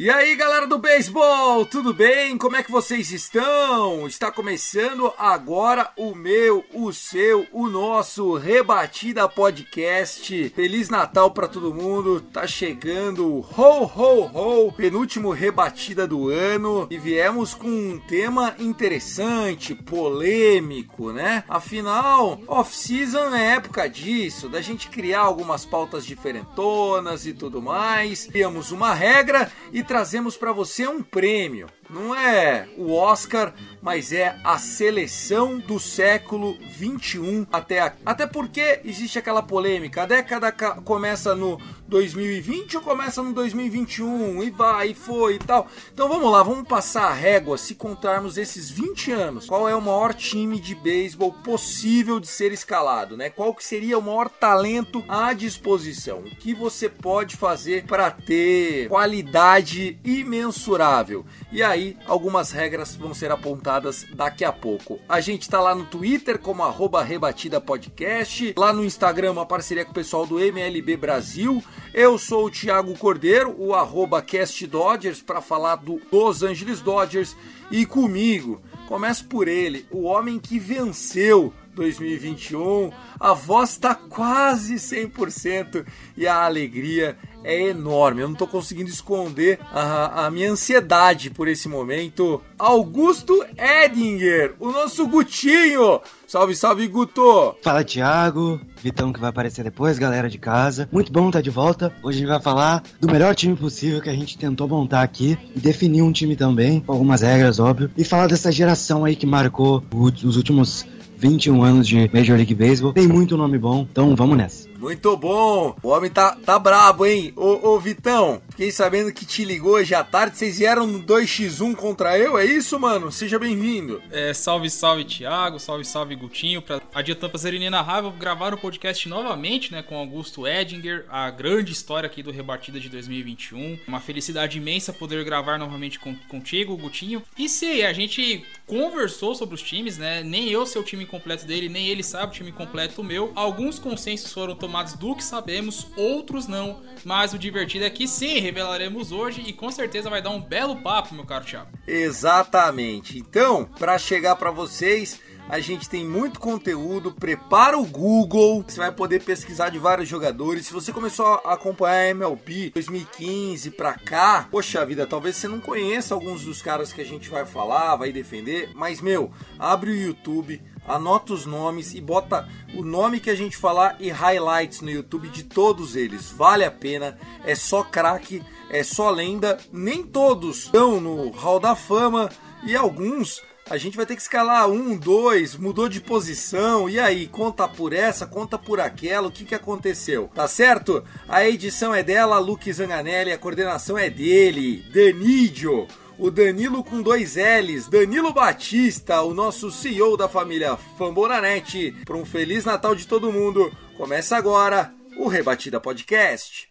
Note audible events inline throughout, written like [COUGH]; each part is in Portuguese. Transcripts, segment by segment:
E aí, galera do beisebol, tudo bem? Como é que vocês estão? Está começando agora o meu, o seu, o nosso Rebatida Podcast. Feliz Natal para todo mundo. Tá chegando o ho ho ho, penúltimo rebatida do ano e viemos com um tema interessante, polêmico, né? Afinal, off-season é época disso, da gente criar algumas pautas diferentonas e tudo mais. Criamos uma regra e trazemos para você um prêmio. Não é o Oscar, mas é a seleção do século 21 até a... até porque existe aquela polêmica. A década começa no 2020 ou começa no 2021 e vai e foi e tal. Então vamos lá, vamos passar a régua se contarmos esses 20 anos. Qual é o maior time de beisebol possível de ser escalado, né? Qual que seria o maior talento à disposição? O que você pode fazer para ter qualidade imensurável? E aí, algumas regras vão ser apontadas daqui a pouco. A gente está lá no Twitter como arroba Rebatida Podcast, lá no Instagram uma parceria com o pessoal do MLB Brasil. Eu sou o Thiago Cordeiro, o arroba Cast Dodgers, para falar do Los Angeles Dodgers. E comigo, começo por ele, o homem que venceu 2021. A voz está quase 100% e a alegria é enorme. Eu não estou conseguindo esconder a, a, minha ansiedade por esse momento. Augusto Edinger, o nosso Gutinho. Salve, salve, Guto! Fala, Thiago. Vitão que vai aparecer depois, galera de casa. Muito bom estar de volta. Hoje a gente vai falar do melhor time possível que a gente tentou montar aqui e definir um time também, com algumas regras, óbvio. E falar dessa geração aí que marcou os últimos 21 anos de Major League Baseball. Tem muito nome bom, então vamos nessa. Muito bom! O homem tá, tá brabo, hein? Ô, ô Vitão, fiquei sabendo que te ligou hoje à tarde. Vocês vieram no 2x1 contra eu, é isso, mano? Seja bem-vindo. É, salve, salve, Thiago. Salve, salve, Gutinho. Pra a Dia Tampa Serenina Raiva gravar o podcast novamente, né? Com Augusto Edinger, a grande história aqui do Rebatida de 2021. Uma felicidade imensa poder gravar novamente com, contigo, Gutinho. E se a gente conversou sobre os times, né? Nem eu sei o time completo dele, nem ele sabe o time completo meu. Alguns consensos foram tomados do que sabemos, outros não. Mas o divertido é que sim, revelaremos hoje e com certeza vai dar um belo papo, meu caro Thiago. Exatamente. Então, para chegar para vocês, a gente tem muito conteúdo. Prepara o Google, você vai poder pesquisar de vários jogadores. Se você começou a acompanhar a MLB 2015 pra cá, poxa vida, talvez você não conheça alguns dos caras que a gente vai falar, vai defender, mas meu, abre o YouTube, anota os nomes e bota o nome que a gente falar e highlights no YouTube de todos eles. Vale a pena, é só craque, é só lenda. Nem todos estão no Hall da Fama e alguns a gente vai ter que escalar um, dois, mudou de posição, e aí, conta por essa, conta por aquela, o que, que aconteceu? Tá certo? A edição é dela, Luke Zanganelli, a coordenação é dele, Danidio, o Danilo com dois L's, Danilo Batista, o nosso CEO da família Fambonanet. Para um Feliz Natal de todo mundo, começa agora o Rebatida Podcast.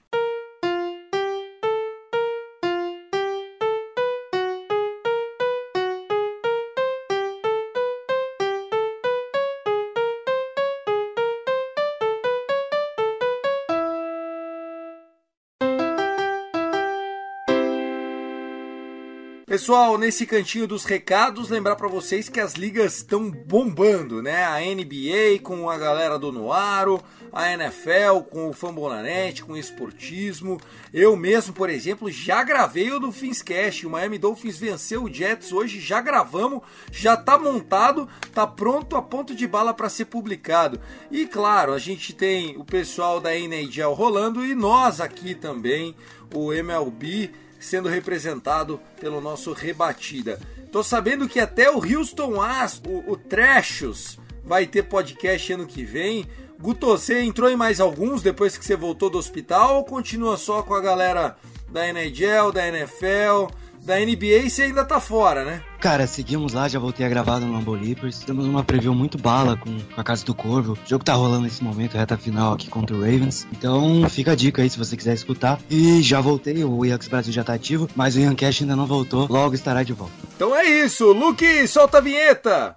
Pessoal, nesse cantinho dos recados, lembrar para vocês que as ligas estão bombando, né? A NBA com a galera do Noaro, a NFL com o Fambonanet, com o Esportismo. Eu mesmo, por exemplo, já gravei o do Finscast. O Miami Dolphins venceu o Jets hoje, já gravamos, já tá montado, tá pronto a ponto de bala para ser publicado. E claro, a gente tem o pessoal da NHL rolando e nós aqui também, o MLB sendo representado pelo nosso Rebatida. Tô sabendo que até o Houston As, o, o Trashos, vai ter podcast ano que vem. Guto, você entrou em mais alguns depois que você voltou do hospital ou continua só com a galera da NHL, da NFL, da NBA e você ainda tá fora, né? Cara, seguimos lá, já voltei a gravar no Lambo Leapers. Temos uma preview muito bala com, com a Casa do Corvo. O jogo tá rolando nesse momento, reta final aqui contra o Ravens. Então fica a dica aí se você quiser escutar. E já voltei, o Yankees Brasil já tá ativo, mas o Yankee ainda não voltou, logo estará de volta. Então é isso, Luke, solta a vinheta!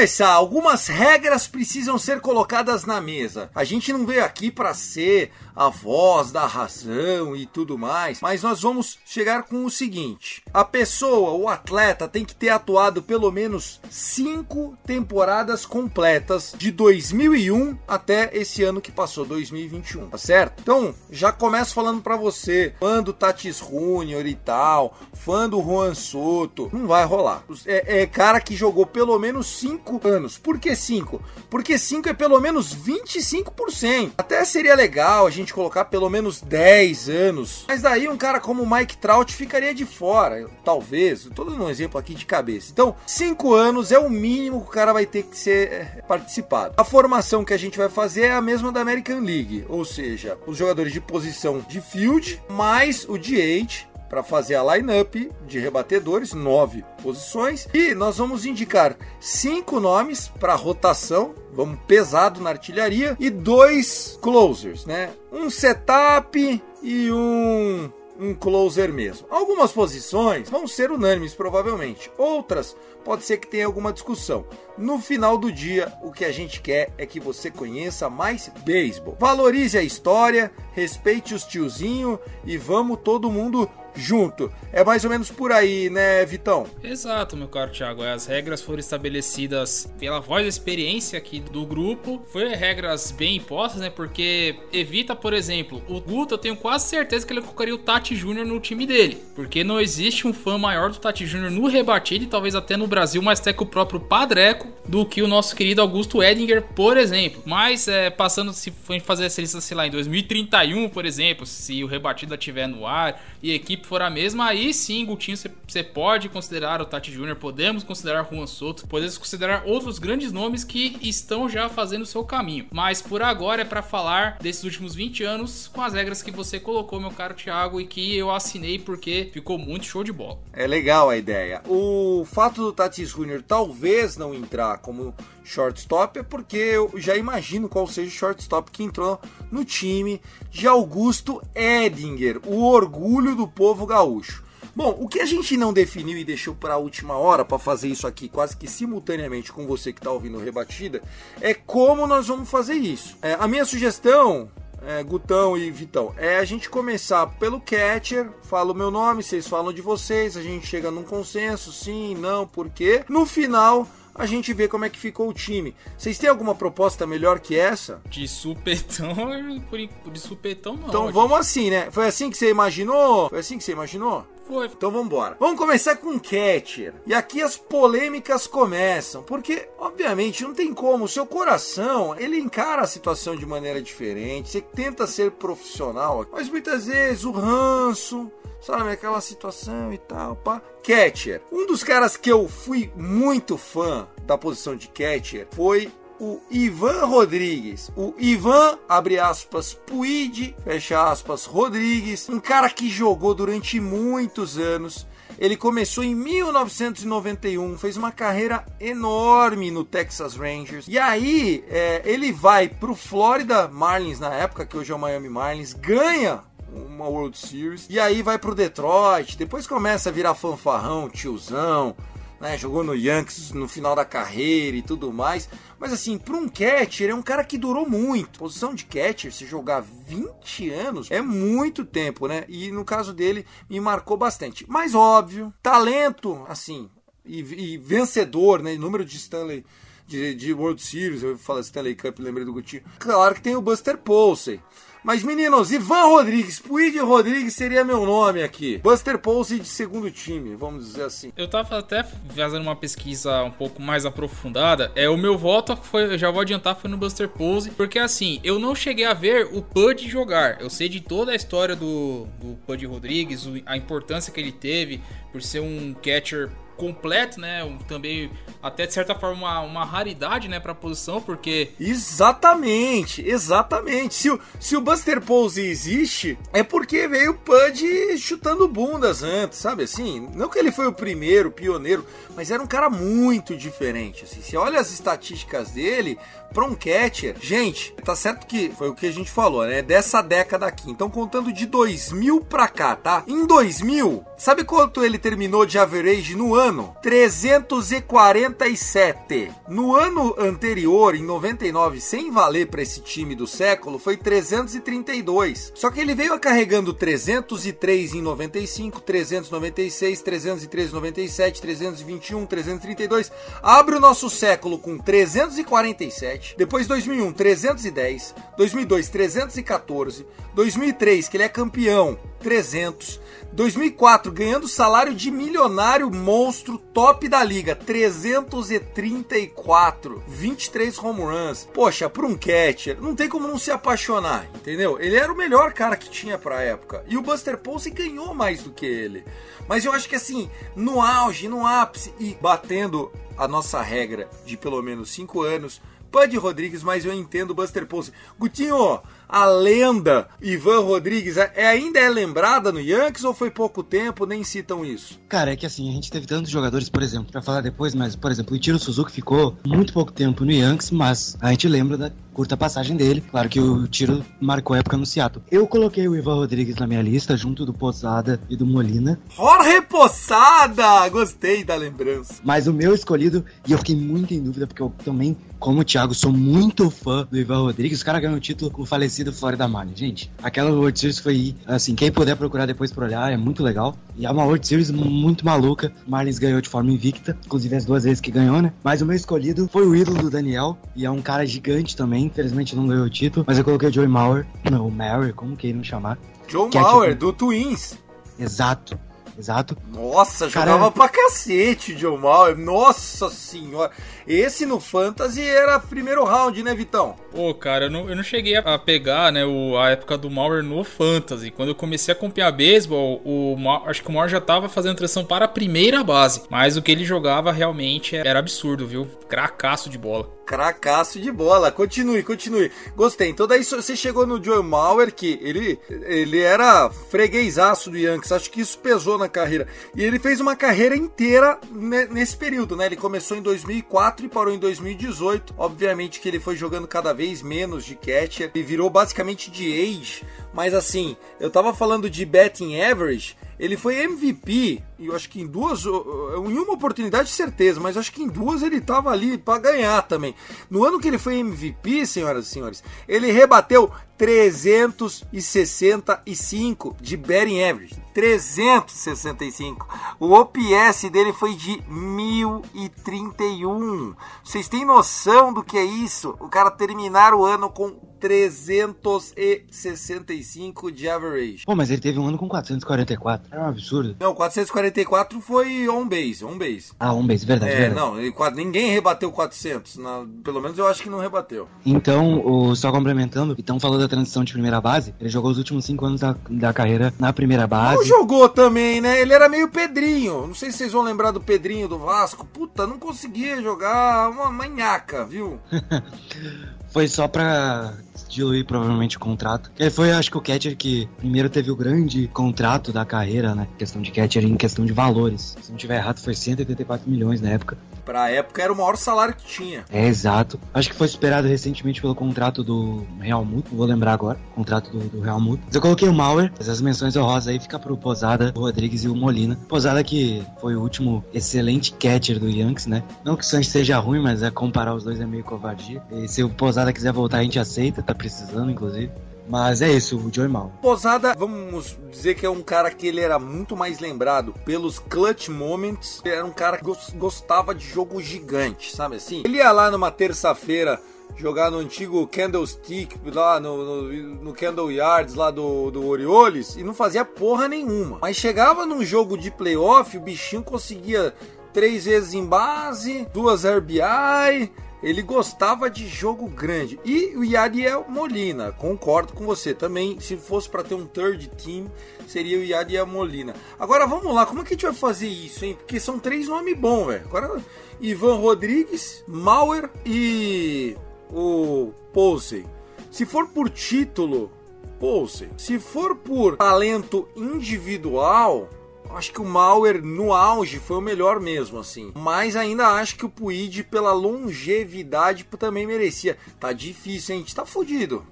Começar. Algumas regras precisam ser colocadas na mesa. A gente não veio aqui para ser a voz da razão e tudo mais, mas nós vamos chegar com o seguinte: a pessoa, o atleta, tem que ter atuado pelo menos cinco temporadas completas de 2001 até esse ano que passou, 2021, tá certo? Então, já começo falando para você, fã do Tatis Junior e tal, fã do Juan Soto, não vai rolar. É, é cara que jogou pelo menos 5 anos. Por que 5? Porque 5 é pelo menos 25%. Até seria legal a gente colocar pelo menos 10 anos. Mas daí um cara como Mike Trout ficaria de fora. Talvez. Estou dando um exemplo aqui de cabeça. Então, 5 anos é o mínimo que o cara vai ter que ser é, participado. A formação que a gente vai fazer é a mesma da American League. Ou seja, os jogadores de posição de field mais o DH para fazer a lineup de rebatedores, nove posições, e nós vamos indicar cinco nomes para rotação, vamos pesado na artilharia e dois closers, né? Um setup e um um closer mesmo. Algumas posições vão ser unânimes provavelmente, outras pode ser que tenha alguma discussão. No final do dia, o que a gente quer é que você conheça mais beisebol. Valorize a história, respeite os tiozinho e vamos todo mundo junto. É mais ou menos por aí, né, Vitão? Exato, meu caro Thiago. As regras foram estabelecidas pela voz da experiência aqui do grupo. Foi regras bem impostas, né? Porque evita, por exemplo, o Guto, eu tenho quase certeza que ele colocaria o Tati Júnior no time dele. Porque não existe um fã maior do Tati Júnior no rebatido e talvez até no Brasil, mais até que o próprio Padreco, do que o nosso querido Augusto Edinger, por exemplo. Mas é, passando, se for fazer essa lista, sei lá, em 2031, por exemplo, se o rebatido estiver no ar e equipe for a mesma, aí sim, Gutinho, você pode considerar o Tati Júnior, podemos considerar Juan Soto, podemos considerar outros grandes nomes que estão já fazendo o seu caminho. Mas por agora é para falar desses últimos 20 anos com as regras que você colocou, meu caro Thiago, e que eu assinei porque ficou muito show de bola. É legal a ideia. O fato do Tati Júnior talvez não entrar como shortstop é porque eu já imagino qual seja o shortstop que entrou no time de Augusto Edinger, o orgulho do povo gaúcho. Bom, o que a gente não definiu e deixou para a última hora para fazer isso aqui quase que simultaneamente com você que está ouvindo Rebatida é como nós vamos fazer isso. É, a minha sugestão é, Gutão e Vitão, é a gente começar pelo catcher, fala o meu nome, vocês falam de vocês, a gente chega num consenso, sim, não, por quê? No final, a gente vê como é que ficou o time. Vocês têm alguma proposta melhor que essa? De supetão, [LAUGHS] de supetão não. Então vamos assim, né? Foi assim que você imaginou? Foi assim que você imaginou? Foi. Então vamos embora. Vamos começar com catcher. E aqui as polêmicas começam, porque obviamente não tem como, o seu coração, ele encara a situação de maneira diferente. Você tenta ser profissional, mas muitas vezes o ranço, sabe, aquela situação e tal, pá. Catcher. Um dos caras que eu fui muito fã da posição de catcher foi o Ivan Rodrigues. O Ivan, abre aspas, Puig, fecha aspas, Rodrigues. Um cara que jogou durante muitos anos. Ele começou em 1991, fez uma carreira enorme no Texas Rangers. E aí, é, ele vai pro Florida Marlins na época, que hoje é o Miami Marlins, ganha uma World Series. E aí vai pro Detroit, depois começa a virar fanfarrão, tiozão, né? Jogou no Yankees no final da carreira e tudo mais. Mas assim, para um catcher é um cara que durou muito. Posição de catcher, se jogar 20 anos, é muito tempo, né? E no caso dele, me marcou bastante. Mas óbvio, talento, assim, e, e vencedor, né? Número de Stanley de, de World Series, eu falo Stanley Cup, lembrei do Gutinho. Claro que tem o Buster Posey. Mas meninos, Ivan Rodrigues, Puig Rodrigues seria meu nome aqui. Buster Posey de segundo time, vamos dizer assim. Eu tava até fazendo uma pesquisa um pouco mais aprofundada. É, o meu voto foi, já vou adiantar, foi no Buster Posey, porque assim, eu não cheguei a ver o Pud jogar. Eu sei de toda a história do, do Pud Rodrigues, a importância que ele teve por ser um catcher completo, né? Um, também até de certa forma uma, uma raridade, né, para posição, porque Exatamente, exatamente. Se o, se o Buster Posey existe, é porque veio o Pud chutando bundas antes, sabe assim? Não que ele foi o primeiro, pioneiro, mas era um cara muito diferente. Assim. Você olha as estatísticas dele, pra um catcher, gente, tá certo que foi o que a gente falou, né? Dessa década aqui. Então, contando de 2000 pra cá, tá? Em 2000, sabe quanto ele terminou de average no ano? 347. No ano anterior, em 99, sem valer pra esse time do século, foi 332. Só que ele veio carregando 303 em 95, 396, 303 em 97, 321, 332. Abre o nosso século com 347. Depois 2001, 310. 2002, 314. 2003, que ele é campeão, 300. 2004, ganhando salário de milionário monstro top da liga, 334, 23 home runs. Poxa, para um catcher, não tem como não se apaixonar, entendeu? Ele era o melhor cara que tinha pra época. E o Buster Posey ganhou mais do que ele. Mas eu acho que assim, no auge, no ápice e batendo a nossa regra de pelo menos 5 anos, Pud Rodrigues, mas eu entendo Buster Posey. Gutinho, a lenda Ivan Rodrigues é, ainda é lembrada no Yankees ou foi pouco tempo? Nem citam isso. Cara, é que assim, a gente teve tantos jogadores, por exemplo, pra falar depois, mas, por exemplo, o Ichiro Suzuki ficou muito pouco tempo no Yankees, mas a gente lembra da curta passagem dele. Claro que o Tiro marcou época no Seattle. Eu coloquei o Ivan Rodrigues na minha lista, junto do Posada e do Molina, Jorge Poçada! Gostei da lembrança. mas o meu escolhido, e eu fiquei muito em dúvida, porque eu também, como o Thiago, sou muito fã do Ivan Rodrigues. O cara ganhou o título com o falecido Florida Marlins. Gente, aquela World Series foi, assim, quem puder procurar depois por olhar, é muito legal. E é uma World Series muito maluca. O Marlins ganhou de forma invicta, inclusive as duas vezes que ganhou, né? Mas o meu escolhido foi o ídolo do Daniel, e é um cara gigante também. Infelizmente não ganhou o título, mas eu coloquei o Joey Mauer, não, o Mauer, como queiram chamar. Joe é Mauer, tipo- do Twins. Exato, exato. Nossa, Cara, jogava pra cacete o Joe Mauer. Nossa senhora. Esse no Fantasy era primeiro round, né, Vitão? Pô, cara, eu não, eu não cheguei a pegar, né, o, a época do Mauer no Fantasy. Quando eu comecei a acompanhar beisebol, o Ma- acho que o Mauer já tava fazendo transição para a primeira base. Mas o que ele jogava realmente era absurdo, viu? Cracaço de bola. Cracaço de bola. Continue, continue. Gostei. Então daí você chegou no Joe Mauer, que ele, ele era freguesaço do Yankees. Acho que isso pesou na carreira. E ele fez uma carreira inteira ne- nesse período, né? Ele começou em 2004 e parou em 2018. Obviamente que ele foi jogando cada vez menos de catcher. E virou basicamente de age. Mas assim, eu tava falando de betting average. Ele foi MVP, e eu acho que em duas, em uma oportunidade certeza, mas acho que em duas ele tava ali pra ganhar também. No ano que ele foi MVP, senhoras e senhores, ele rebateu 365 de batting average. 365. O OPS dele foi de 1031. Vocês têm noção do que é isso? O cara terminar o ano com 365 de average. Pô, mas ele teve um ano com 444. É um absurdo. Não, 444 foi on base, on base. Ah, um base, verdade, É, verdade. não, ele ninguém rebateu 400. na- pelo menos eu acho que não rebateu. Então, o, só complementando, então falou da transição de primeira base, ele jogou os últimos cinco anos da, da carreira na primeira Não base. jogou também, né? Ele era meio Pedrinho. Não sei se vocês vão lembrar do Pedrinho do Vasco. Puta, não conseguia jogar uma manhaca, viu? [LAUGHS] Foi só pra diluir provavelmente o contrato. Ele foi, acho que o catcher que primeiro teve o grande contrato da carreira, né? Questão de catcher em questão de valores. Se não tiver errado, foi 184 milhões na época. Pra época era o maior salário que tinha. É exato. Acho que foi superado recentemente pelo contrato do Real Muto, não vou lembrar agora. Contrato do, do Real Muto. Mas eu coloquei o Mauer, mas as menções honrosas aí fica pro Posada, o Rodrigues e o Molina. Posada que foi o último excelente catcher do Yankees, né? Não que o Sanches seja ruim, mas é comparar os dois é meio covardia. E se o Posada quiser voltar, a gente aceita, tá precisando, inclusive. Mas é isso, o Joey Mal. Posada, vamos dizer que é um cara que ele era muito mais lembrado pelos clutch moments. Era um cara que gos- gostava de jogo gigante, sabe assim? Ele ia lá numa terça-feira jogar no antigo Candlestick, lá no, no, no Candle Yards, lá do, do Orioles, e não fazia porra nenhuma. Mas chegava num jogo de playoff, o bichinho conseguia três vezes em base, duas RBI. Ele gostava de jogo grande. E o Yadiel Molina, concordo com você também. Se fosse para ter um third team, seria o Yadiel Molina. Agora vamos lá, como é que a gente vai fazer isso, hein? Porque são três nomes bons, velho. Agora, Ivan Rodrigues, Mauer e o Posey. Se for por título, Posey. Se for por talento individual, acho que o Mauer no auge foi o melhor mesmo, assim. Mas ainda acho que o Puig, pela longevidade, também merecia. Tá difícil, hein? A gente tá fudido.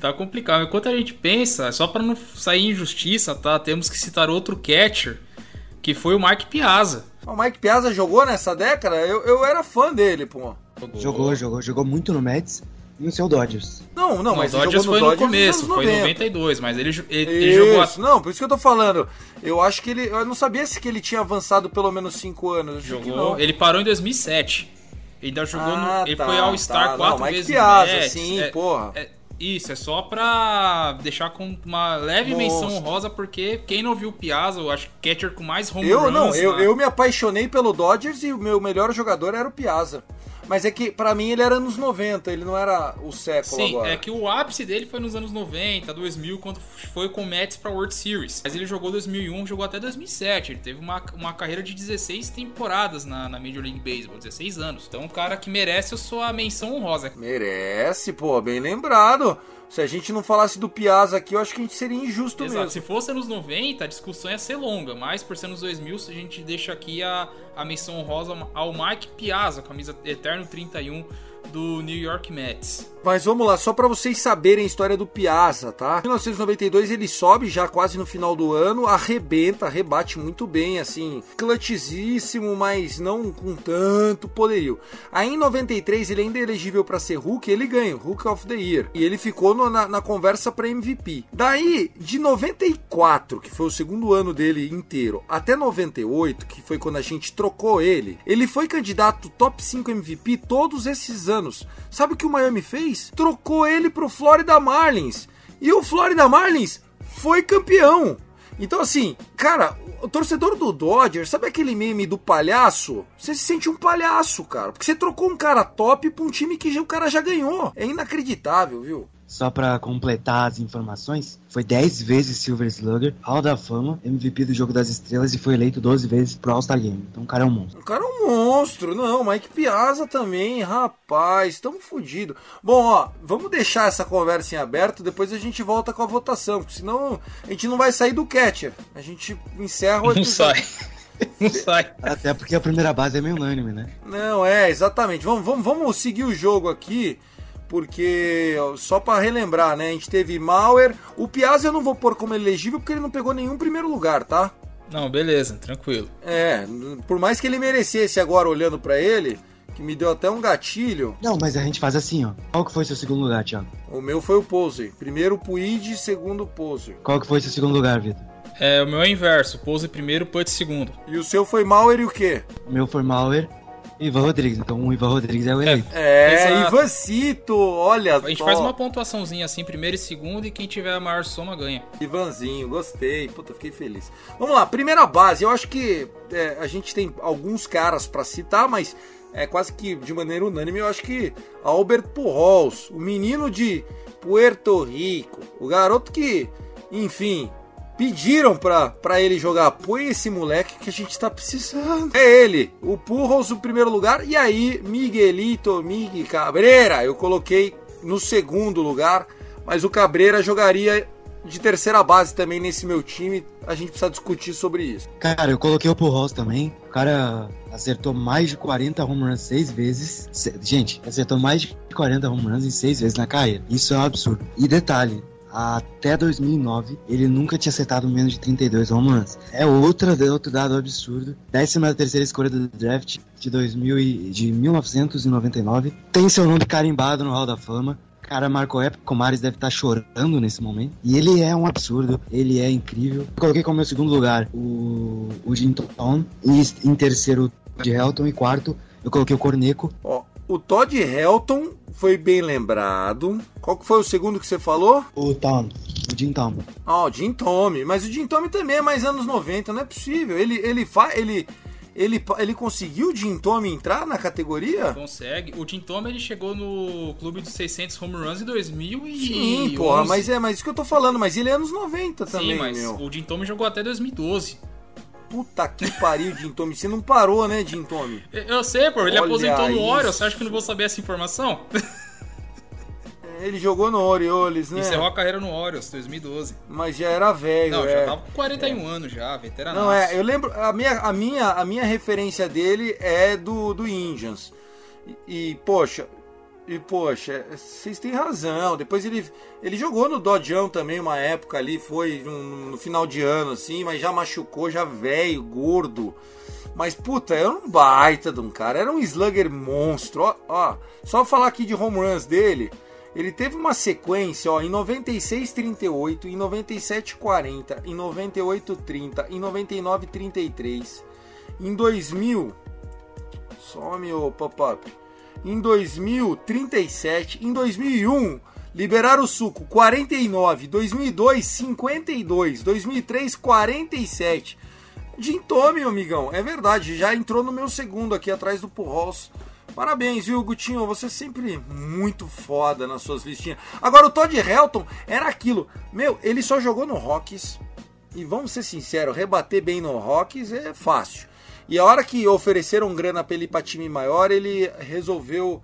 Tá complicado. Enquanto a gente pensa, só pra não sair injustiça, tá? Temos que citar outro catcher, que foi o Mike Piazza. O Mike Piazza jogou nessa década? Eu, eu era fã dele, pô. Jogou, jogou, jogou muito no Mets no seu Dodgers. Não, não, Não, mas o ele Dodgers jogou foi no no começo, foi em 90. 92, mas ele, ele, ele jogou Isso, não, por isso que eu tô falando. Eu acho que ele. Eu não sabia se que ele tinha avançado pelo menos 5 anos. Jogou, não. ele parou em 2007. Ele ainda jogou Ah, no, ele tá, foi All-Star tá. quatro Não, vezes Piazza, sim, é, porra. é- isso, é só pra deixar com uma leve menção honrosa, porque quem não viu o Piazza, eu acho que catcher com mais home Eu runs não, eu, eu me apaixonei pelo Dodgers e o meu melhor jogador era o Piazza. Mas é que pra mim ele era anos 90, ele não era o século Sim, agora. é que o ápice dele foi nos anos 90, 2000, quando foi com o Mets pra World Series. Mas ele jogou 2001, jogou até 2007. Ele teve uma, uma carreira de 16 temporadas na, na Major League Baseball, 16 anos. Então, um cara que merece a sua menção honrosa. Merece, pô, bem lembrado. Se a gente não falasse do Piazza aqui, eu acho que a gente seria injusto Exato. mesmo. Se fosse anos 90, a discussão ia ser longa, mas por ser anos 2000, a gente deixa aqui a, a menção honrosa ao Mike Piazza, camisa Eterno 31 do New York Mets. Mas vamos lá, só pra vocês saberem a história do Piazza, tá? Em 1992 ele sobe já quase no final do ano, arrebenta, rebate muito bem, assim, clutchíssimo, mas não com tanto poderio. Aí em 93 ele ainda é elegível pra ser Hulk, ele ganha, Hulk of the Year. E ele ficou no- na, na conversa pra MVP. Daí, de 94, que foi o segundo ano dele inteiro, até 98, que foi quando a gente trocou ele, ele foi candidato top 5 MVP todos esses anos. Sabe o que o Miami fez? Trocou ele pro Florida Marlins. E o Florida Marlins foi campeão. Então, assim, cara, o torcedor do Dodgers, sabe aquele meme do palhaço? Você se sente um palhaço, cara. Porque você trocou um cara top pra um time que o cara já ganhou. É inacreditável, viu? Só pra completar as informações, foi 10 vezes Silver Slugger, Hall da Fama, MVP do Jogo das Estrelas e foi eleito 12 vezes pro All-Star Game. Então o cara é um monstro. O cara é um monstro. Não, Mike Piazza também, rapaz. Tamo fudido. Bom, ó, vamos deixar essa conversa em aberto. Depois a gente volta com a votação. Porque senão a gente não vai sair do catcher. A gente encerra o Não episódio. sai. Não sai. Até porque a primeira base é meio unânime, né? Não, é, exatamente. Vamos, vamos, vamos seguir o jogo aqui, porque só pra relembrar, né? A gente teve Mauer. O Piazza eu não vou pôr como elegível porque ele não pegou nenhum primeiro lugar, tá? Não, beleza, tranquilo. É, por mais que ele merecesse agora olhando pra ele, que me deu até um gatilho, Não, mas a gente faz assim, ó. Qual que foi seu segundo lugar, Thiago? o meu foi o Posey. Primeiro Puig, segundo o Posey. Qual que foi seu segundo lugar, Vitor? É, o meu é o inverso. Pose primeiro, put segundo. E o seu foi Mauer e o quê? O meu foi Mauer Ivan Rodrigues. Então o Ivan Rodrigues é o eleito. É, Exato. Ivancito, olha A gente só. faz uma pontuaçãozinha assim, primeiro e segundo, e quem tiver a maior soma ganha. Ivanzinho, gostei. Puta, fiquei feliz. Vamos lá, primeira base. Eu acho que é, a gente tem alguns caras pra citar, mas é quase que de maneira unânime. Eu acho que Albert Pujols, o menino de Puerto Rico, o garoto que, enfim, pediram pra, pra ele jogar. Põe esse moleque que a gente tá precisando. É ele, o Pujols no primeiro lugar. E aí, Miguelito Miguel Cabreira, eu coloquei no segundo lugar. Mas o Cabreira jogaria de terceira base também nesse meu time. A gente precisa discutir sobre isso. Cara, eu coloquei o Pujols também. O cara acertou mais de 40 home runs seis vezes. Gente, acertou mais de 40 home runs em seis vezes na carreira. Isso é um absurdo. E detalhe, até 2009 ele nunca tinha acertado menos de 32 home runs. É outra, outro dado absurdo. 13 terceira escolha do draft de 2000 e, de 1999. Tem seu nome carimbado no Hall da Fama. cara época, o Comares deve estar chorando nesse momento. E ele é um absurdo, ele é incrível. Coloquei como meu segundo lugar o, o Jim Tom, e em terceiro o de Helton, e quarto eu coloquei o Corneco. Ó, o Todd Helton foi bem lembrado. Qual que foi o segundo que você falou? O Tom, o Jim Tom. Ah, o Jim Tommy. Mas o Jim Tommy também é mais anos 90, não é possível. Ele, ele faz. Ele, ele, ele conseguiu o Jim Tommy entrar na categoria? Consegue. O Tim Tom ele chegou no clube dos 600 home runs em 2011. Sim, porra, mas é mas isso que eu tô falando, mas ele é anos 90 Sim, também, mas meu. o Jim Tom jogou até 2012. Puta que pariu, Jim Tommy. Você não parou, né, Jim Tommy? Eu- sei, pô, ele Olha aposentou no Orioles. Você acha que eu não vou saber essa informação? Ele jogou no Orioles, né? Encerrou a carreira no Orioles, 2012. Mas já era velho, Não, é. já tava com 41 anos já, veterano. Não, é, eu lembro, a minha, a minha, a minha referência dele é do, do Indians. E, e, poxa, e poxa, vocês têm razão. Depois ele, ele jogou no Dodgão também uma época ali, foi no, no final de ano assim, mas já machucou, já velho, gordo. Mas puta, era um baita de um cara, era um slugger monstro. Ó, ó, só falar aqui de home runs dele, ele teve uma sequência, ó, em 96 38, em 97 40, em 98 30, em 99 33, em 2000 some o pop-up. Em 2000 37, em 2001 liberaram o suco 49, 2002 52, 2003 47. Jim Tommy, meu amigão, é verdade, já entrou no meu segundo aqui atrás do Pujols. Parabéns, viu, Gutinho? Você é sempre muito foda nas suas listinhas. Agora, o Todd Helton era aquilo. Meu, ele só jogou no Rockies. E vamos ser sinceros, rebater bem no Rockies é fácil. E a hora que ofereceram grana pra ele ir pra time maior, ele resolveu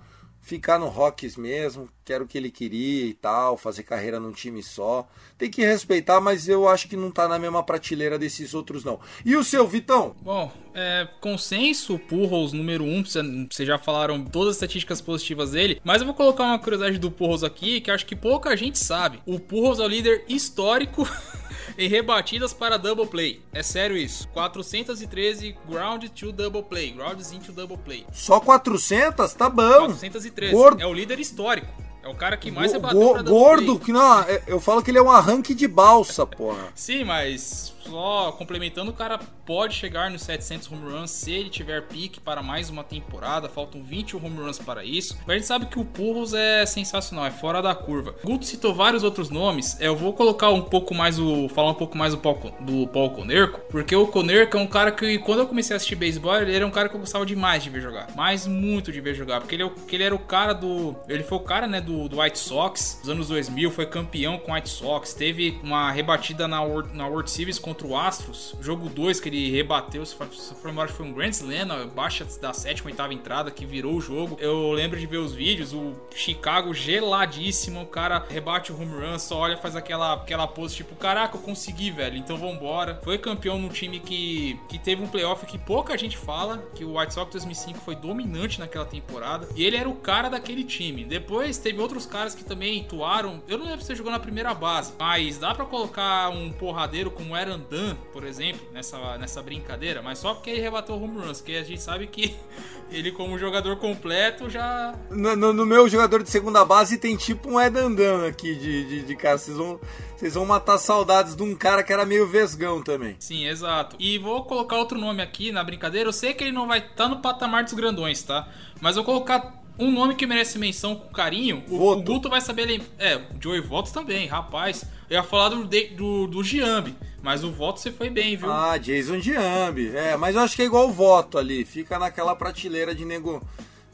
ficar no Rockies mesmo, que era o que ele queria e tal, fazer carreira num time só. Tem que respeitar, mas eu acho que não tá na mesma prateleira desses outros não. E o seu, Vitão? Bom, é, consenso, Purros número 1, um, vocês já falaram todas as estatísticas positivas dele, mas eu vou colocar uma curiosidade do Purros aqui, que acho que pouca gente sabe. O Purros é o líder histórico [LAUGHS] em rebatidas para double play. É sério isso. 413 ground to double play, grounds into double play. Só 400? Tá bom. 413. Gordo. É o líder histórico. É o cara que mais Go- rebateu go- pra double gordo, play. que não, é- eu falo que ele é um arranque de balsa, porra. Sim, mas só complementando, o cara pode chegar nos 700 home runs se ele tiver pique para mais uma temporada. Faltam 20 home runs para isso. Mas a gente sabe que o Purros é sensacional, é fora da curva. Guto citou vários outros nomes. Eu vou colocar um pouco mais o. falar um pouco mais do Paul, do Paul Conerco, porque o Conerco é um cara que, quando eu comecei a assistir beisebol, ele era um cara que eu gostava demais de ver jogar. Mas muito de ver jogar. Porque ele, é ele era o cara do. Ele foi o cara, né, do, do White Sox dos anos 2000, foi campeão com o White Sox. Teve uma rebatida na na World Series contra o Astros. Jogo 2 que ele rebateu, se for, se foi um Grand Slam, baixa da sétima, oitava entrada, que virou o jogo. Eu lembro de ver os vídeos, o Chicago geladíssimo, o cara rebate o home run, só olha, faz aquela, aquela pose tipo, caraca, eu consegui, velho, então vambora. Foi campeão num time que, que teve um playoff que pouca gente fala, que o White Sox 2005 foi dominante naquela temporada, e ele era o cara daquele time. Depois teve outros caras que também atuaram, eu não lembro se jogou na primeira base, mas dá pra colocar um porradeiro como Aaron Dunn, por exemplo, nessa, nessa brincadeira, mas só porque ele rebateu o home runs, que a gente sabe que [LAUGHS] ele como jogador completo já No, no- no meu jogador de segunda base tem tipo um Edandan aqui de, de, de cara. Vocês vão, vocês vão matar saudades de um cara que era meio vesgão também. Sim, exato. E vou colocar outro nome aqui na brincadeira. Eu sei que ele não vai estar no patamar dos grandões, tá? Mas eu vou colocar um nome que merece menção com carinho. O, o Guto vai saber. É, o Joey Votos também, rapaz. Eu ia falar do, do, do Giambi, mas o voto você foi bem, viu? Ah, Jason Diambi. É, mas eu acho que é igual o voto ali. Fica naquela prateleira de nego,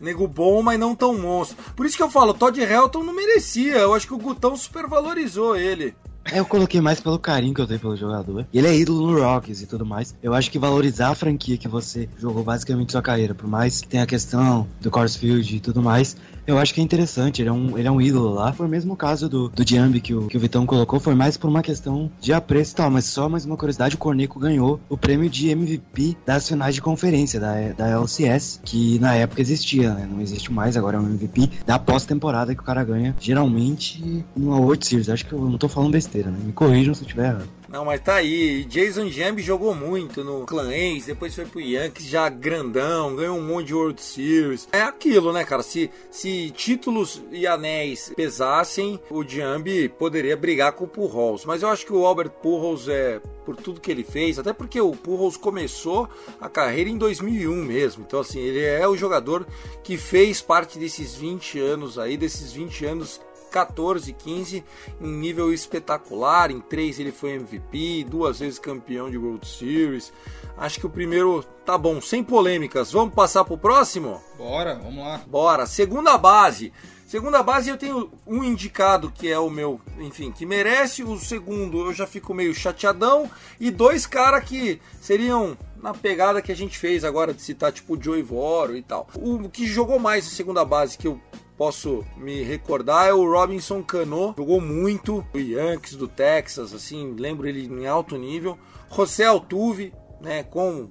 nego bom, mas não tão monstro. Por isso que eu falo, Todd Helton não merecia. Eu acho que o Gutão supervalorizou ele. É, eu coloquei mais pelo carinho que eu tenho pelo jogador. Ele é ídolo no Rockies e tudo mais. Eu acho que valorizar a franquia que você jogou basicamente sua carreira, por mais que tenha a questão do Coors Field e tudo mais, eu acho que é interessante. Ele é um, ele é um ídolo lá. Foi o mesmo caso do, do Diambi que o, que o Vitão colocou, foi mais por uma questão de apreço e tal. Mas só mais uma curiosidade: o Corneco ganhou o prêmio de MVP das finais de conferência da, da LCS, que na época existia, né? Não existe mais, agora é um MVP da pós-temporada que o cara ganha, geralmente numa World Series. Acho que eu não tô falando besteira. Besteira, né? Me corrijam se eu estiver errado. Não, mas tá aí. Jason Jambi jogou muito no Clan Ace, depois foi pro Yankees já grandão, ganhou um monte de World Series. É aquilo, né, cara? Se, se títulos e anéis pesassem, o Jambi poderia brigar com o Pujols. Mas eu acho que o Albert Pujols é por tudo que ele fez, até porque o Pujols começou a carreira em 2001 mesmo. Então assim, ele é o jogador que fez parte desses 20 anos aí, desses 20 anos 14, 15 em nível espetacular. Em três ele foi MVP, duas vezes campeão de World Series. Acho que o primeiro tá bom, sem polêmicas. Vamos passar pro próximo? Bora, vamos lá. Bora. Segunda base. Segunda base eu tenho um indicado que é o meu, enfim, que merece. O segundo eu já fico meio chateadão. E dois caras que seriam na pegada que a gente fez agora de citar, tipo o Joey Voro e tal. O que jogou mais em segunda base que eu posso me recordar é o Robinson Cano, jogou muito, o Yankees do Texas, assim, lembro ele em alto nível. José Altuve, né, com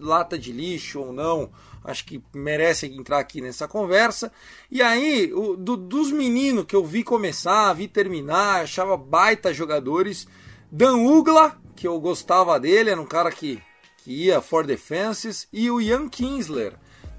lata de lixo ou não, acho que merece entrar aqui nessa conversa. E aí, o, do, dos meninos que eu vi começar, vi terminar, achava baita jogadores, Dan Ugla, que eu gostava dele, era um cara que, que ia for defenses, e o Ian Kinsler,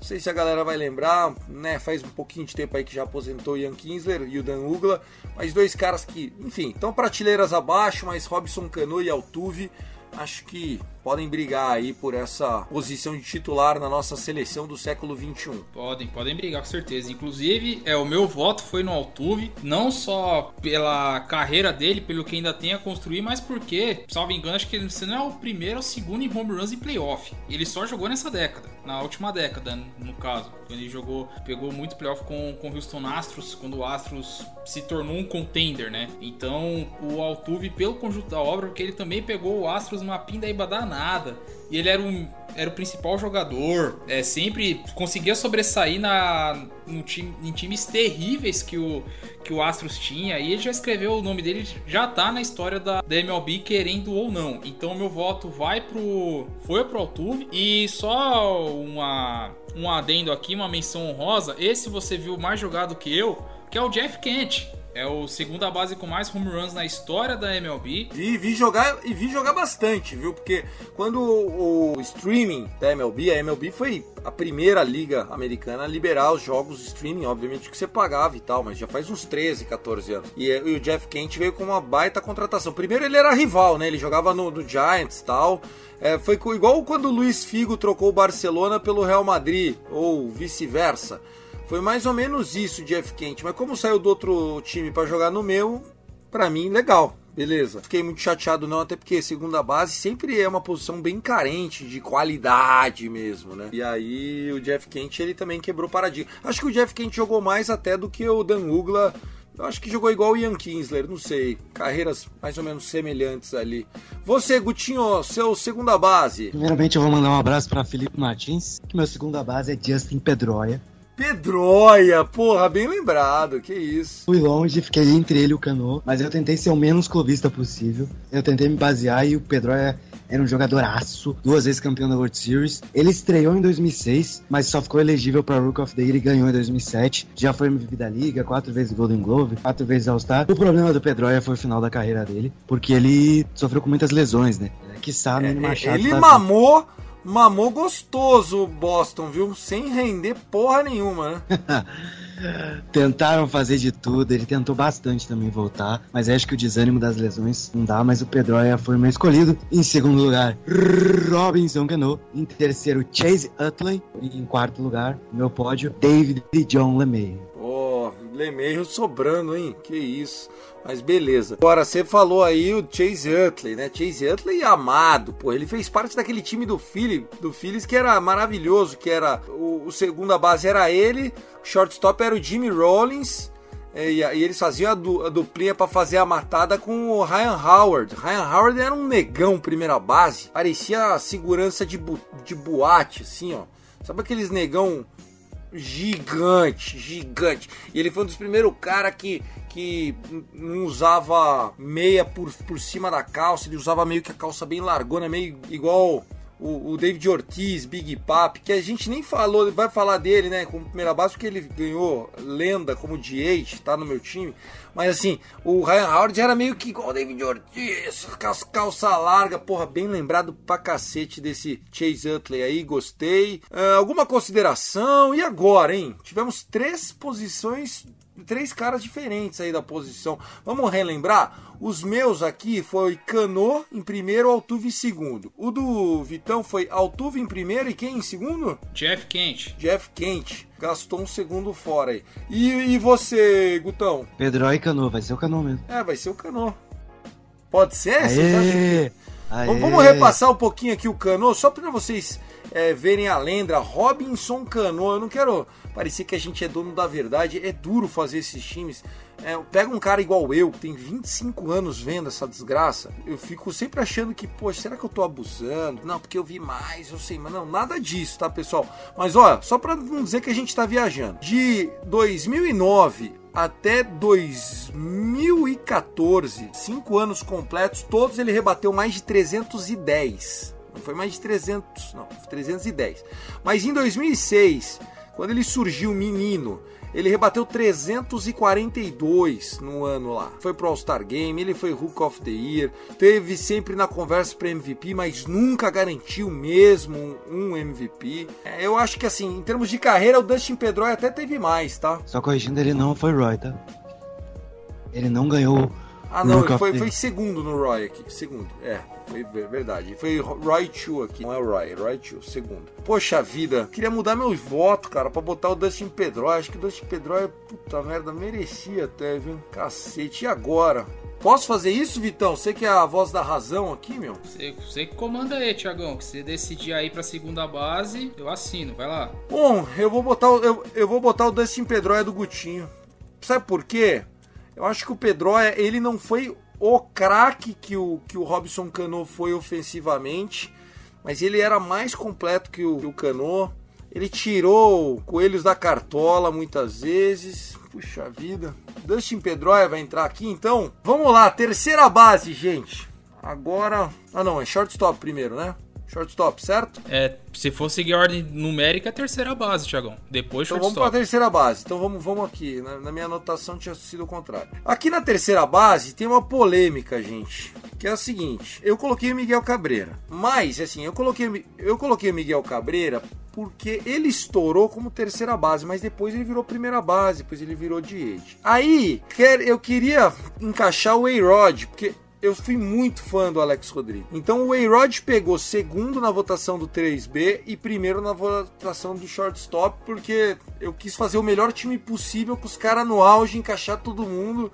não sei se a galera vai lembrar, né? Faz um pouquinho de tempo aí que já aposentou Ian Kinsler e o Dan Ugla, mas dois caras que, enfim, estão prateleiras abaixo, mas Robson Cano e Altuve acho que podem brigar aí por essa posição de titular na nossa seleção do século 21. Podem, podem brigar com certeza. Inclusive, é o meu voto foi no Altuve, não só pela carreira dele, pelo que ainda tem a construir, mas porque, salvo engano, acho que ele não é o primeiro ou segundo em home runs em playoff. Ele só jogou nessa década, na última década, no caso. Ele jogou, pegou muito playoff com, com o Houston Astros, quando o Astros se tornou um contender, né? Então, o Altuve, pelo conjunto da obra, porque ele também pegou o Astros numa pindaíba danada. E ele era, um, era o principal jogador, é, sempre conseguia sobressair na, no time, em times terríveis que o, que o Astros tinha. E ele já escreveu o nome dele, já tá na história da, da MLB, querendo ou não. Então meu voto vai pro. Foi pro Altuve. E só uma, um adendo aqui, uma menção honrosa. Esse você viu mais jogado que eu, que é o Jeff Kent. É o segunda base com mais home runs na história da MLB. Vi, vi jogar e vi jogar bastante, viu? Porque quando o, o streaming da MLB, a MLB foi a primeira liga americana a liberar os jogos streaming, obviamente que você pagava e tal, mas já faz uns 13, 14 anos. E, e o Jeff Kent veio com uma baita contratação. Primeiro ele era rival, né? Ele jogava no, no Giants e tal. É, foi igual quando o Luiz Figo trocou o Barcelona pelo Real Madrid, ou vice-versa. Foi mais ou menos isso, Jeff Kent. Mas como saiu do outro time para jogar no meu, para mim, legal. Beleza. Fiquei muito chateado não, até porque segunda base sempre é uma posição bem carente de qualidade mesmo, né? E aí o Jeff Kent ele também quebrou paradigma. Acho que o Jeff Kent jogou mais até do que o Dan Ugla. Eu acho que jogou igual o Ian Kinsler, não sei. Carreiras mais ou menos semelhantes ali. Você, Gutinho, seu segunda base. Primeiramente eu vou mandar um abraço para Felipe Martins, que meu segunda base é Justin Pedroia. Pedroia, porra, bem lembrado, que isso. Fui longe, fiquei entre ele e o Cano, mas eu tentei ser o menos clubista possível. Eu tentei me basear e o Pedroia era um jogador aço, duas vezes campeão da World Series. Ele estreou em 2006, mas só ficou elegível para Rook of the Year e ganhou em 2007. Já foi MVP da liga, quatro vezes Golden Glove, quatro vezes All-Star. O problema do Pedroia foi o final da carreira dele, porque ele sofreu com muitas lesões, né? Que sabe, É, Machado. ele tá- mamou, mamou gostoso o Boston, viu? Sem render porra nenhuma, né? [LAUGHS] Tentaram fazer de tudo, ele tentou bastante também voltar, mas acho que o desânimo das lesões não dá, mas o Pedroia foi o meu escolhido. Em segundo lugar, Robinson Cano. Em terceiro, Chase Utley. E em quarto lugar, meu pódio, David e John LeMay. Ó, Lemeiro sobrando, hein? Que isso. Mas beleza. Agora, você falou aí o Chase Utley, né? Chase Utley amado, pô. Ele fez parte daquele time do Philly, do Phillies que era maravilhoso, que era o, o segunda base era ele, o shortstop era o Jimmy Rollins. é, E, e eles faziam a, du, a duplinha pra fazer a matada com o Ryan Howard. Ryan Howard era um negão primeira base, parecia segurança de, bu, de boate, assim, ó. Sabe aqueles negão gigante, gigante. E ele foi um dos primeiros caras que, que não usava meia por, por cima da calça, ele usava meio que a calça bem largona, meio igual o, o David Ortiz, Big Pap, que a gente nem falou, vai falar dele, né, como primeira base, porque ele ganhou lenda como DH, tá no meu time. Mas assim, o Ryan Howard era meio que igual o David Ortiz, calça, larga, porra, bem lembrado pra cacete desse Chase Utley aí, gostei. Uh, alguma consideração? E agora, hein? Tivemos três posições três caras diferentes aí da posição. Vamos relembrar? Os meus aqui foi Cano em primeiro, Altuve em segundo. O do Vitão foi Altuve em primeiro e quem em segundo? Jeff Kent. Jeff Kent. Gastou um segundo fora aí. E, e você, Gutão? Pedro e Cano, vai ser o Cano mesmo. É, vai ser o Cano. Pode ser? Aê, aê. Vamos, vamos repassar um pouquinho aqui o Cano, só para vocês é, verem a lenda. Robinson Cano. Eu não quero parecer que a gente é dono da verdade. É duro fazer esses times. É, pega um cara igual eu, que tem 25 anos vendo essa desgraça. Eu fico sempre achando que, poxa, será que eu tô abusando? Não, porque eu vi mais, eu sei, mas não, nada disso, tá, pessoal? Mas olha, só para não dizer que a gente tá viajando. De 2009 até 2014, cinco anos completos, todos ele rebateu mais de 310. Não foi mais de 300, não, 310. Mas em 2006, quando ele surgiu menino, ele rebateu 342 no ano lá. Foi pro All-Star Game, ele foi Hook of the Year, teve sempre na conversa para MVP, mas nunca garantiu mesmo um MVP. É, eu acho que assim, em termos de carreira, o Dustin Pedroia até teve mais, tá? Só corrigindo, ele não foi Roy, tá? Ele não ganhou. Ah, não, ele foi, foi segundo no Roy aqui. Segundo, é. Foi verdade. Foi Roy Chu aqui. Não é o Roy, Roy Chu, segundo. Poxa vida, queria mudar meus votos, cara, pra botar o Dustin Pedroia. Acho que o Dustin Pedroia, puta merda, merecia até, viu? Cacete, e agora? Posso fazer isso, Vitão? Você que é a voz da razão aqui, meu? Você, você que comanda aí, Tiagão. Que você decidir aí pra segunda base, eu assino. Vai lá. Bom, eu vou botar, o- eu, eu vou botar o Dustin Pedroia do Gutinho. Sabe por quê? Eu acho que o Pedroia, ele não foi o craque que o, que o Robson Cano foi ofensivamente, mas ele era mais completo que o, que o Cano. Ele tirou coelhos da cartola muitas vezes. Puxa vida. Dustin Pedroia vai entrar aqui então. Vamos lá, terceira base, gente. Agora. Ah, não, é shortstop primeiro, né? Shortstop, certo? É, se for seguir a ordem numérica, é a terceira base, Tiagão. Depois Então vamos para a shortstop. terceira base. Então vamos, vamos aqui. Na, na minha anotação tinha sido o contrário. Aqui na terceira base tem uma polêmica, gente. Que é a seguinte: eu coloquei o Miguel Cabreira. Mas, assim, eu coloquei, eu coloquei o Miguel Cabreira porque ele estourou como terceira base, mas depois ele virou primeira base, depois ele virou DH. Aí, quer- eu queria encaixar o A-Rod, porque eu fui muito fã do Alex Rodrigues. Então o A-Rod pegou segundo na votação do 3B e primeiro na votação do shortstop, porque eu quis fazer o melhor time possível com os caras no auge, encaixar todo mundo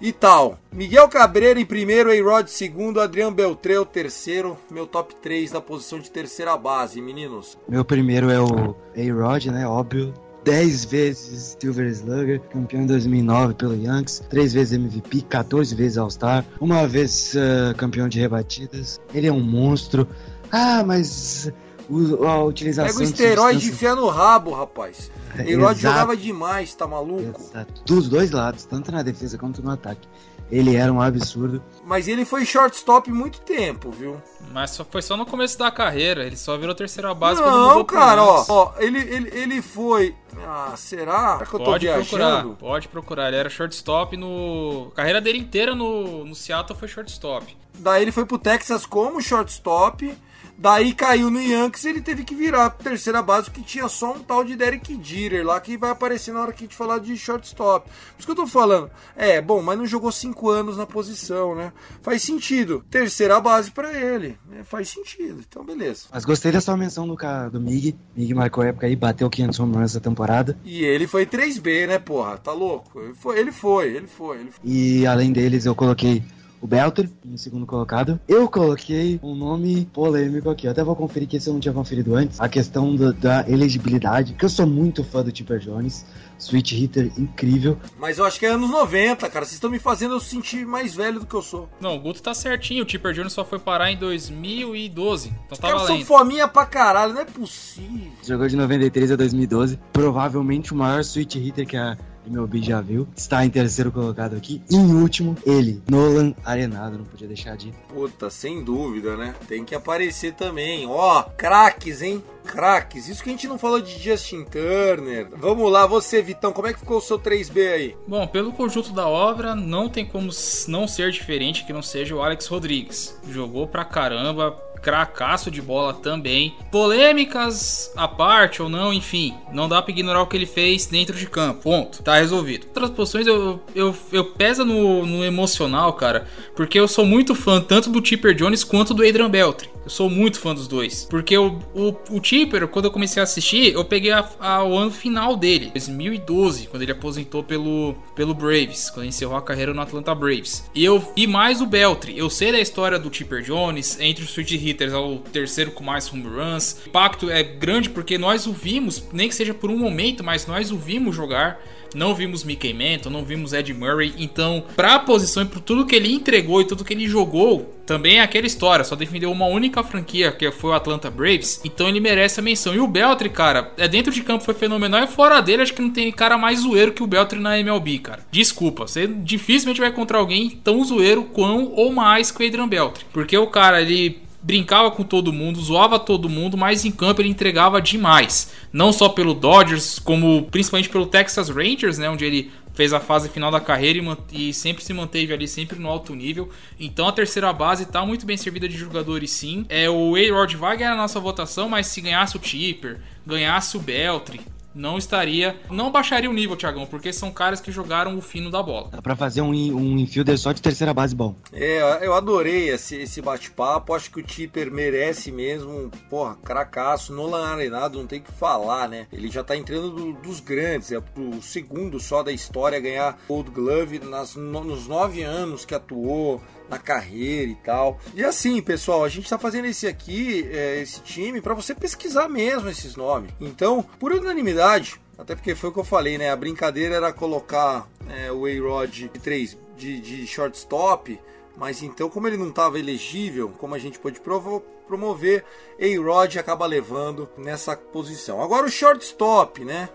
e tal. Miguel Cabreira em primeiro, A-Rod segundo, Adriano Beltreu terceiro, meu top 3 da posição de terceira base, meninos. Meu primeiro é o A-Rod, né? Óbvio. 10 vezes Silver Slugger, campeão em 2009 pelo Yankees, 3 vezes MVP, 14 vezes All-Star, uma vez ah, campeão de rebatidas. Ele é um monstro. Ah, mas o- a utilização Pega o de esteroide e enfia no rabo, rapaz. A-Rod Exato. jogava demais, tá maluco? Exato. Dos dois lados, tanto na defesa quanto no ataque. Ele era um absurdo. Mas ele foi shortstop muito tempo, viu? Mas só, foi só no começo da carreira. Ele só virou terceira base quando Não, cara, ó, ó, ele, ele, ele foi. Ah, será? Será que eu tô Pode procurar, pode procurar. Ele era shortstop no. A carreira dele inteira no, no Seattle foi shortstop. Daí ele foi pro Texas como shortstop. Daí caiu no Yankees e ele teve que virar pra terceira base, porque tinha só um tal de Derek Jeter lá que vai aparecer na hora que a gente falar de shortstop. Por isso que eu tô falando. É, bom, mas não jogou cinco anos na posição, né? Faz sentido. Terceira base pra ele. né? Faz sentido. Então, beleza. Mas gostei da sua menção do, do Mig. Mig marcou época aí, bateu 500 home runs essa temporada. E ele foi 3B, né, porra? Tá louco? Ele foi, ele foi, ele foi. Ele foi. E além deles, eu coloquei o Belter em segundo colocado. Eu coloquei um nome polêmico aqui. Eu até vou conferir que esse eu não tinha conferido antes. A questão do- da elegibilidade. Que eu sou muito fã do Tipper Jones. Switch hitter incrível. Mas eu acho que é anos 90, cara. Vocês estão me fazendo eu sentir mais velho do que eu sou. Não, o Guto tá certinho. O Tipper Jones só foi parar em 2012. Então Os tá caras são valendo. fominha pra caralho, não é possível. Jogou de 93 a 2012. Provavelmente o maior switch hitter que a MLB já viu. Está em terceiro colocado aqui. E em último, ele, Nolan Arenado, não podia deixar de ir. Puta, sem dúvida, né? Tem que aparecer também. Ó, craques, hein? Craques. Isso que a gente não falou de Justin Turner. Vamos lá, você, Vitão, como é que ficou o seu 3B aí? Bom, pelo conjunto da obra, não tem como não ser diferente que não seja o Alex Rodrigues. Jogou pra caramba, cracaço de bola também. Polêmicas à parte ou não, enfim, não dá pra ignorar o que ele fez dentro de campo. Ponto. Tá resolvido. Outras posições eu, eu, eu pesa no, no emocional, cara, porque eu sou muito fã tanto do Tipper Jones quanto do Adrian Beltre. Sou muito fã dos dois. Porque o, o, o Tipper, quando eu comecei a assistir, eu peguei a, a, o ano final dele, 2012, quando ele aposentou pelo, pelo Braves, quando ele encerrou a carreira no Atlanta Braves. E eu vi mais o Beltre. Eu sei da história do Tipper Jones, entre os switch hitters, é o terceiro com mais home runs. O impacto é grande porque nós o vimos, nem que seja por um momento, mas nós o vimos jogar. Não vimos Mickey Mantle, não vimos Ed Murray. Então, pra posição e por tudo que ele entregou e tudo que ele jogou, também é aquela história. Só defendeu uma única franquia, que foi o Atlanta Braves. Então ele merece a menção. E o Beltry, cara, é dentro de campo foi fenomenal. E fora dele, acho que não tem cara mais zoeiro que o Beltry na MLB, cara. Desculpa, você dificilmente vai encontrar alguém tão zoeiro quão ou mais que o Adrian Beltry. Porque o cara, ele brincava com todo mundo, zoava todo mundo, mas em campo ele entregava demais. Não só pelo Dodgers, como principalmente pelo Texas Rangers, né, onde ele fez a fase final da carreira e, e, sempre se manteve ali, sempre no alto nível. Então a terceira base está muito bem servida de jogadores sim. É, o A-Rod vai ganhar a nossa votação, mas se ganhasse o Tipper, ganhasse o Beltry, não estaria. Não baixaria o nível, Thiagão, porque são caras que jogaram o fino da bola. Dá pra fazer um, um infielder só de terceira base bom. É, eu adorei esse, esse bate-papo. Acho que o Tipper merece mesmo. Porra, cracaço. Nolan Arenado, não tem que falar, né? Ele já tá entrando do, dos grandes. É o segundo só da história a ganhar Gold Glove nas, no, nos nove anos que atuou na carreira e tal. E assim, pessoal, a gente tá fazendo esse aqui, é, esse time, para você pesquisar mesmo esses nomes. Então, por unanimidade, até porque foi o que eu falei, né? A brincadeira era colocar é, o A-Rod de 3 de, de shortstop, mas então, como ele não estava elegível, como a gente pode promover, A-Rod acaba levando nessa posição. Agora o shortstop, né?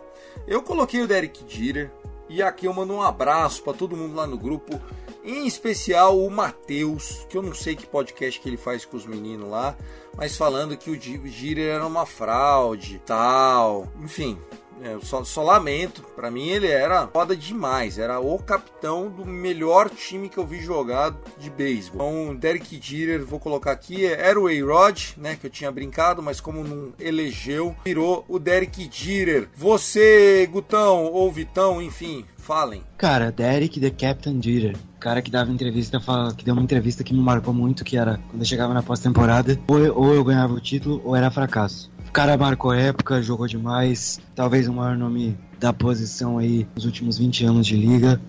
Eu coloquei o Derek Jeter e aqui eu mando um abraço para todo mundo lá no grupo em especial o Matheus, que eu não sei que podcast que ele faz com os meninos lá, mas falando que o Girer era uma fraude, tal, enfim. É, só, só, lamento, para mim ele era foda demais, era o capitão do melhor time que eu vi jogar de beisebol. Então, Derek Jeter, vou colocar aqui, era o A-Rod, né, que eu tinha brincado, mas como não elegeu, virou o Derek Jeter. Você, Gutão ou Vitão, enfim, falem. Cara, Derek the Captain Jeter cara que dava entrevista, que deu uma entrevista que me marcou muito, que era quando eu chegava na pós-temporada, ou, ou eu ganhava o título ou era fracasso. Cara marcou época, jogou demais, talvez o maior nome da posição aí nos últimos 20 anos de liga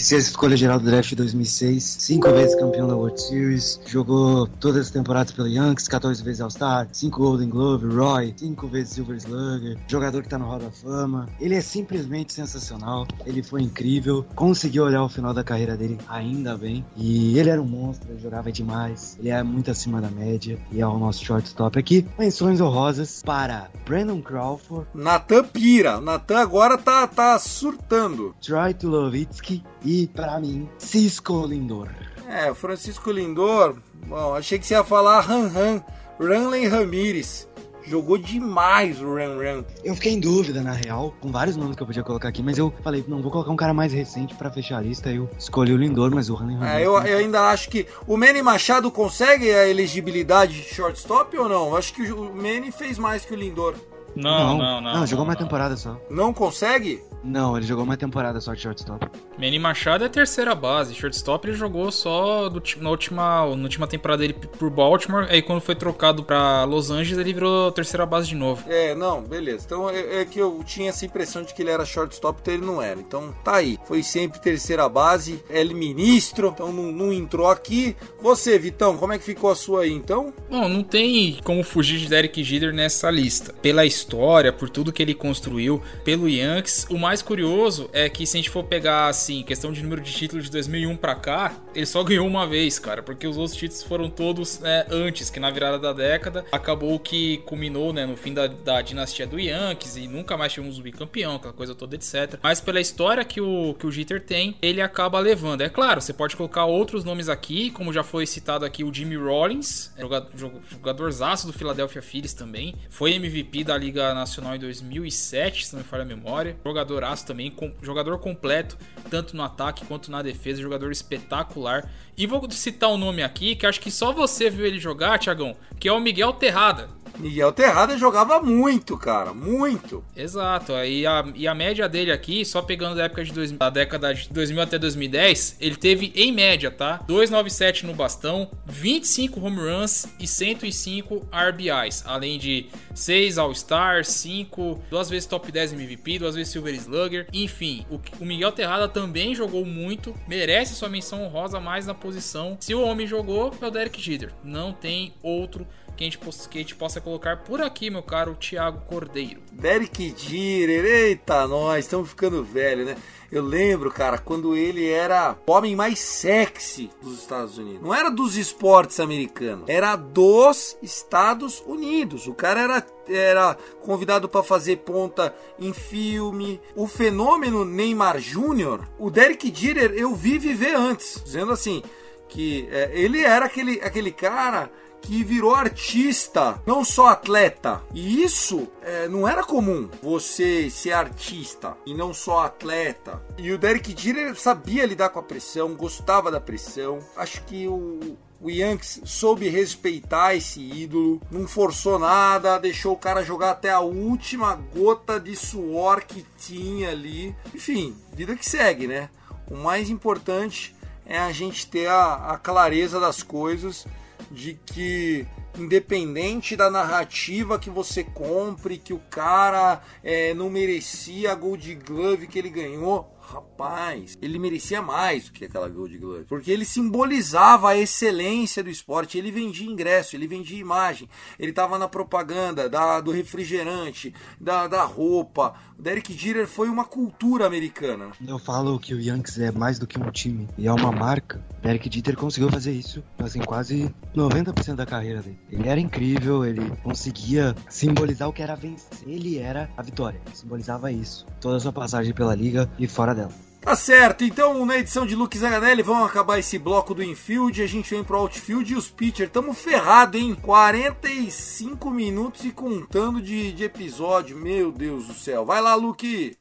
que fez escolha geral do draft de 2006, cinco vezes campeão da World Series, jogou todas as temporadas pelo Yankees, 14 vezes All-Star, cinco Golden Glove, Roy, cinco vezes Silver Slugger, jogador que tá no Hall da Fama. Ele é simplesmente sensacional, ele foi incrível, conseguiu olhar o final da carreira dele ainda bem, e ele era um monstro, ele jogava demais, ele é muito acima da média, e é o nosso shortstop aqui. Menções honrosas para Brandon Crawford, Nathan Pira, Nathan agora tá, tá surtando, Troy Tulowitzki e, para mim, Cisco Lindor. É, o Francisco Lindor, bom, achei que você ia falar Han Han, Ranley Ramirez. Jogou demais o Ran Ran. Eu fiquei em dúvida, na real, com vários nomes que eu podia colocar aqui, mas eu falei, não, vou colocar um cara mais recente para fechar a lista. Eu escolhi o Lindor, mas o Ranley Ramirez. É, eu, eu, ainda acho que o Manny Machado consegue a elegibilidade de shortstop ou não? Eu acho que o Manny fez mais que o Lindor. Não, não, não. Não, não jogou uma temporada só. Não consegue? Não, ele jogou uma temporada só de shortstop. Manny Machado é a terceira base. Shortstop ele jogou só do, na, última, na última temporada dele por Baltimore. Aí quando foi trocado pra Los Angeles, ele virou terceira base de novo. É, não, beleza. Então é, é, que eu tinha essa impressão de que ele era shortstop, então ele não era. Então tá aí. Foi sempre terceira base. Ele ministro, então não, não entrou aqui. Você, Vitão, como é que ficou a sua aí então? Bom, não tem como fugir de Derek Jeter nessa lista. Pela história, por tudo que ele construiu, pelo Yankees, o mais mais curioso é que se a gente for pegar, assim, questão de número de títulos de 2001 pra cá, ele só ganhou uma vez, cara, porque os outros títulos foram todos né, antes, que na virada da década acabou que culminou, né, no fim da, da dinastia do Yankees e nunca mais tivemos um bicampeão, aquela coisa toda, etc. Mas pela história que o, que o Jeter tem, ele acaba levando. É claro, você pode colocar outros nomes aqui, como já foi citado aqui o Jimmy Rollins, jogador, jogadorzaço do Philadelphia Phillies também, foi MVP da Liga Nacional em 2007, se não me falha a memória. Jogadoraço também, com, jogador completo, tanto no ataque quanto na defesa, jogador espetacular. E vou citar um nome aqui que acho que só você viu ele jogar, Tiagão, que é o Miguel Terrada. Miguel Terrada jogava muito, cara, muito. Exato, e a, e a média dele aqui, só pegando da época de dois, da década de 2000 até 2010, ele teve em média, tá? 297 no bastão, 25 home runs e 105 RBIs, além de 6 All-Stars, 5, duas vezes top 10 MVP, duas vezes Silver Slugger, enfim, o, o Miguel Terrada também jogou muito, merece sua menção honrosa mais na posição. Se o homem jogou, é o Derek Jeter, não tem outro que a gente, que a gente possa colocar por aqui, meu caro Thiago Cordeiro. Derek Jeter, eita, nós estamos ficando velho, né? Eu lembro, cara, quando ele era o homem mais sexy dos Estados Unidos. Não era dos esportes americanos, era dos Estados Unidos. O cara era, era convidado para fazer ponta em filme. O fenômeno Neymar Jr., o Derek Jeter eu vi viver antes, dizendo assim que é, ele era aquele, aquele cara que virou artista, não só atleta. E isso é, não era comum, você ser artista e não só atleta. E o Derek Jeter sabia lidar com a pressão, gostava da pressão. Acho que o, o Yankees soube respeitar esse ídolo, não forçou nada, deixou o cara jogar até a última gota de suor que tinha ali. Enfim, vida que segue, né? O mais importante é a gente ter a, a clareza das coisas de que independente da narrativa que você compre, que o cara é, não merecia a Gold Glove que ele ganhou, rapaz, ele merecia mais do que aquela Gold Glove, porque ele simbolizava a excelência do esporte. Ele vendia ingresso, ele vendia imagem, ele estava na propaganda da, do refrigerante, da, da roupa. O Derek Jeter foi uma cultura americana. Eu falo que o Yankees é mais do que um time e é uma marca. Derek Jeter conseguiu fazer isso, assim, quase 90% da carreira dele. Ele era incrível, ele conseguia simbolizar o que era vencer. Ele era a vitória, simbolizava isso. Toda a sua passagem pela liga e fora Tá certo, então na edição de Luke Zaganelli vamos acabar esse bloco do infield, a gente vem pro outfield e os pitchers, tamo ferrado, hein? 45 minutos e contando de, de episódio, meu Deus do céu. Vai lá, Luke!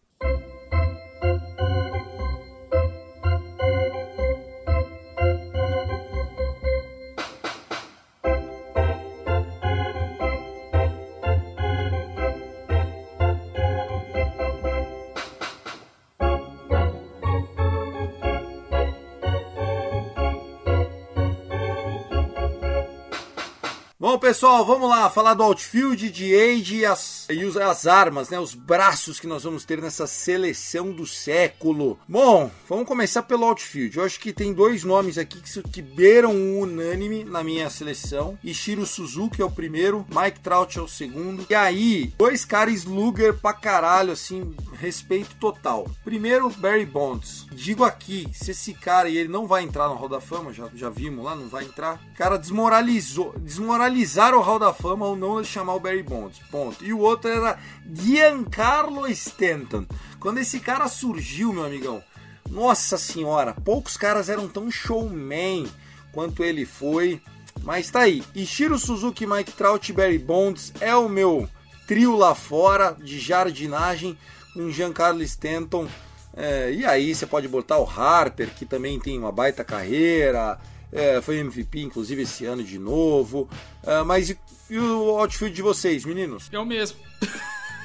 Bom, pessoal, vamos lá falar do outfield de Age e as, e as armas, né? Os braços que nós vamos ter nessa seleção do século. Bom, vamos começar pelo outfield. Eu acho que tem dois nomes aqui que, que beiram um unânime na minha seleção. Ishiro Suzuki é o primeiro, Mike Trout é o segundo. E aí, dois caras Luger pra caralho, assim, respeito total. Primeiro, Barry Bonds. Digo aqui, se esse cara, e ele não vai entrar no Hall da Fama, já, já vimos lá, não vai entrar. O cara desmoralizou, desmoralizou analisar o Hall da Fama ou não chamar o Barry Bonds. Ponto. E o outro era Giancarlo Stanton. Quando esse cara surgiu, meu amigão, nossa senhora, poucos caras eram tão showman quanto ele foi. Mas tá aí. Ishiro Suzuki, Mike Trout e Barry Bonds é o meu trio lá fora de jardinagem com Giancarlo Stanton. É, e aí você pode botar o Harper, que também tem uma baita carreira é, foi MVP, inclusive, esse ano de novo. É, mas e, e, o outfield de vocês, meninos? É o mesmo.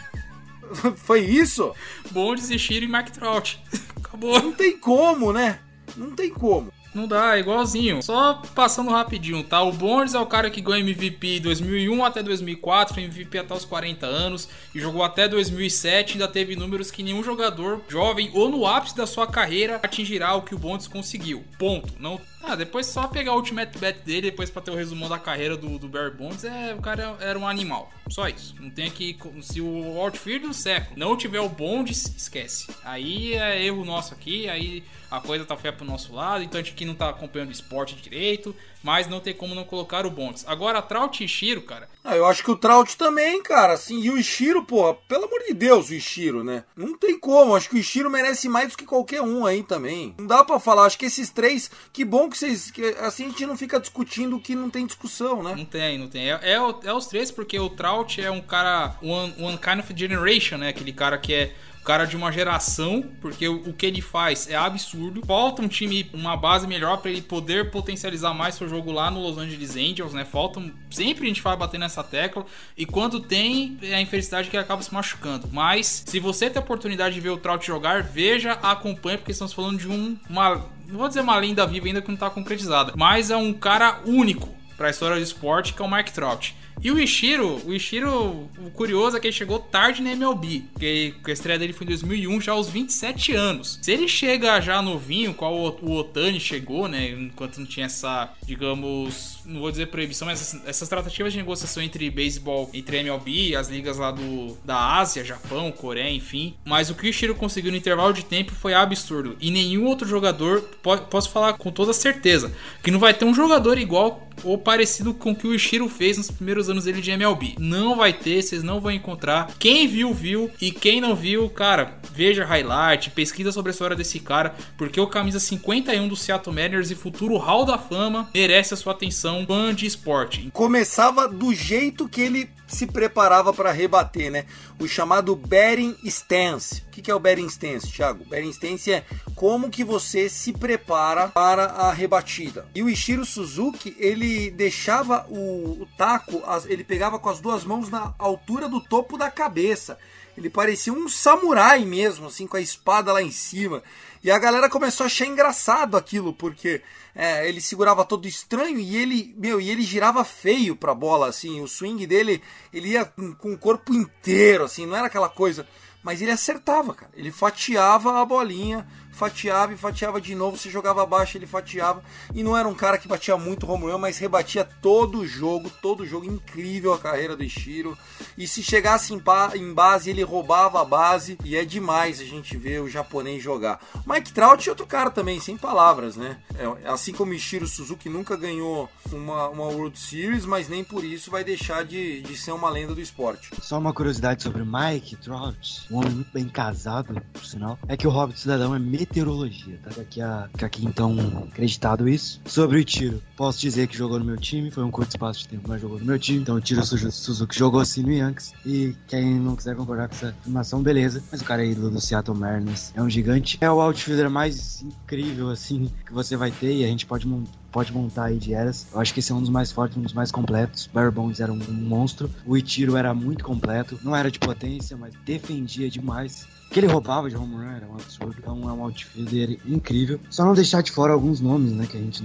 [LAUGHS] foi isso? Bom desistir e Mike Trout. [LAUGHS] Acabou. Não tem como, né? Não tem como. Não dá, é igualzinho. Só passando rapidinho, tá? O Bonds é o cara que ganhou MVP 2001 até 2004, MVP até os 40 anos e jogou até 2007. Ainda teve números que nenhum jogador jovem ou no ápice da sua carreira atingirá o que o Bonds conseguiu. Ponto. Não Ah, depois só pegar o Ultimate Bet dele, depois pra ter o resumão da carreira do, do Barry Bonds, é, o cara era um animal. Só isso. Não tem aqui. Se o outfield do século não tiver o Bonds, esquece. Aí é erro nosso aqui, aí a coisa tá feia pro nosso lado, então a gente aqui não tá acompanhando o esporte direito, mas não tem como não colocar o Bonds. Agora, Trout e Ishiro, cara. Ah, eu acho que o Trout também, cara, assim, e o Ishiro, porra, pelo amor de Deus, o Ishiro, né? Não tem como, acho que o Ishiro merece mais do que qualquer um aí também. Não dá para falar, acho que esses três, que bom que vocês, que, assim a gente não fica discutindo que não tem discussão, né? Não tem, não tem. É, é, é os três, porque o Trout é um cara, one, one kind of generation, né? Aquele cara que é cara de uma geração, porque o, que ele faz é absurdo. Falta um time, uma base melhor para ele poder potencializar mais seu jogo lá no Los Angeles Angels, né? Falta sempre a gente vai bater nessa tecla e quando tem é a infelicidade que acaba se machucando. Mas se você tem a oportunidade de ver o Trout jogar, veja, acompanhe porque estamos falando de um uma não vou dizer uma lenda viva ainda que não está concretizada, mas é um cara único para a história do esporte que é o Mike Trout. E o Ishiro, o Ishiro, o curioso é que ele chegou tarde na MLB, porque a estreia dele foi em 2001, já aos 27 anos. Se ele chega já novinho, qual o Otani chegou, né, enquanto não tinha essa, digamos, não vou dizer proibição, mas essas, essas tratativas de negociação entre beisebol, entre MLB, as ligas lá do da Ásia, Japão, Coreia, enfim. Mas o que o Ishiro conseguiu no intervalo de tempo foi absurdo. E nenhum outro jogador, posso falar com toda certeza, que não vai ter um jogador igual ou parecido com o que o Ishiro fez nos primeiros anos dele de MLB. Não vai ter, vocês não vão encontrar. Quem viu, viu. E quem não viu, cara, veja highlight, pesquisa sobre a história desse cara, porque o camisa 51 do Seattle Mariners e futuro Hall da Fama merece a sua atenção, fã de esporte. Começava do jeito que ele se preparava para rebater, né? O chamado betting stance. O que é o betting stance, Thiago? Betting stance é como que você se prepara para a rebatida. E o Ishiro Suzuki, ele deixava o, o taco, ele pegava com as duas mãos na altura do topo da cabeça. Ele parecia um samurai mesmo, assim, com a espada lá em cima. E a galera começou a achar engraçado aquilo, porque é, ele segurava todo estranho e ele, meu, e ele girava feio pra bola, assim. O swing dele, ele ia com, o corpo inteiro, assim, não era aquela coisa. Mas ele acertava, cara. Ele fatiava a bolinha fatiava e fatiava de novo, se jogava abaixo, ele fatiava. E não era um cara que batia muito run, mas rebatia todo o jogo, todo o jogo. Incrível a carreira do Ishiro. E se chegasse em, em base, ele roubava a base. E é demais a gente ver o japonês jogar. Mike Trout é outro cara também, sem palavras, né? É, assim como Ishiro Suzuki nunca ganhou uma, uma World Series, mas nem por isso vai deixar de, de ser uma lenda do esporte. Só uma curiosidade sobre Mike Trout, um homem muito bem casado, por sinal, é que o Hobbit Cidadão é meteorologia, tá? Aqui, a, aqui então acreditado isso. Sobre o tiro, posso dizer que jogou no meu time, foi um curto espaço de tempo, mas jogou no meu time. Então o Tiro Suzuki jogou assim no Yankees. E quem não quiser concordar com essa afirmação, beleza. Mas o cara ídolo do Seattle Mariners, é um gigante. É o outfielder mais incrível, assim, que você vai ter e a gente pode montar pode montar aí de eras. Eu acho que esse é um dos mais fortes, um dos mais completos. Barry era um, um monstro. O Itiro era muito completo. Não era de potência, mas defendia demais que ele roubava de home run era um absurdo. Então é um outfielder incrível. Só não deixar de fora alguns nomes, né? Que a gente.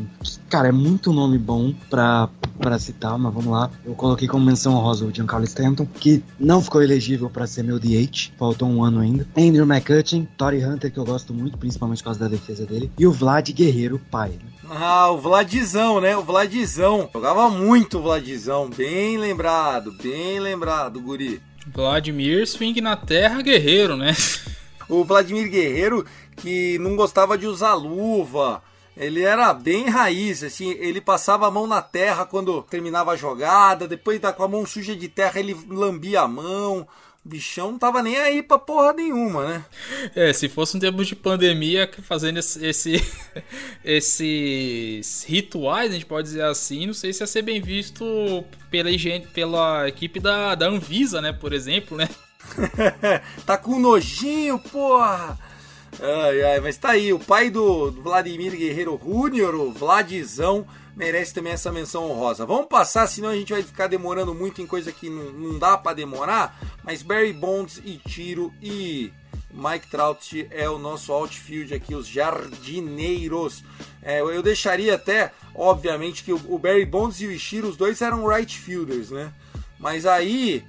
Cara, é muito nome bom pra, pra citar, mas vamos lá. Eu coloquei como menção honrosa o Giancarlo Stanton, que não ficou elegível para ser meu DH. Faltou um ano ainda. Andrew McCutcheon, Tory Hunter, que eu gosto muito, principalmente por causa da defesa dele. E o Vlad Guerreiro, pai. Né? Ah, o Vladzão, né? O Vladzão. Jogava muito o Vladzão. Bem lembrado, bem lembrado, guri. Vladimir Swing na Terra Guerreiro, né? O Vladimir Guerreiro que não gostava de usar luva. Ele era bem raiz, assim, ele passava a mão na terra quando terminava a jogada, depois com a mão suja de terra ele lambia a mão. O bichão não tava nem aí pra porra nenhuma, né? É, se fosse um tempo de pandemia, fazendo esse, esse, [LAUGHS] esses rituais, a gente pode dizer assim, não sei se ia ser bem visto pela, pela equipe da, da Anvisa, né, por exemplo, né? [LAUGHS] tá com nojinho, porra! Ai, ai, mas tá aí, o pai do, Vladimir Guerreiro Júnior, o Vladzão, merece também essa menção honrosa. Vamos passar, senão a gente vai ficar demorando muito em coisa que não, não dá para demorar. Mas Barry Bonds e Tiro e Mike Trout é o nosso outfield aqui, os jardineiros. É, eu deixaria até, obviamente, que o, Barry Bonds e o Ishiro, os dois eram right fielders, né? Mas aí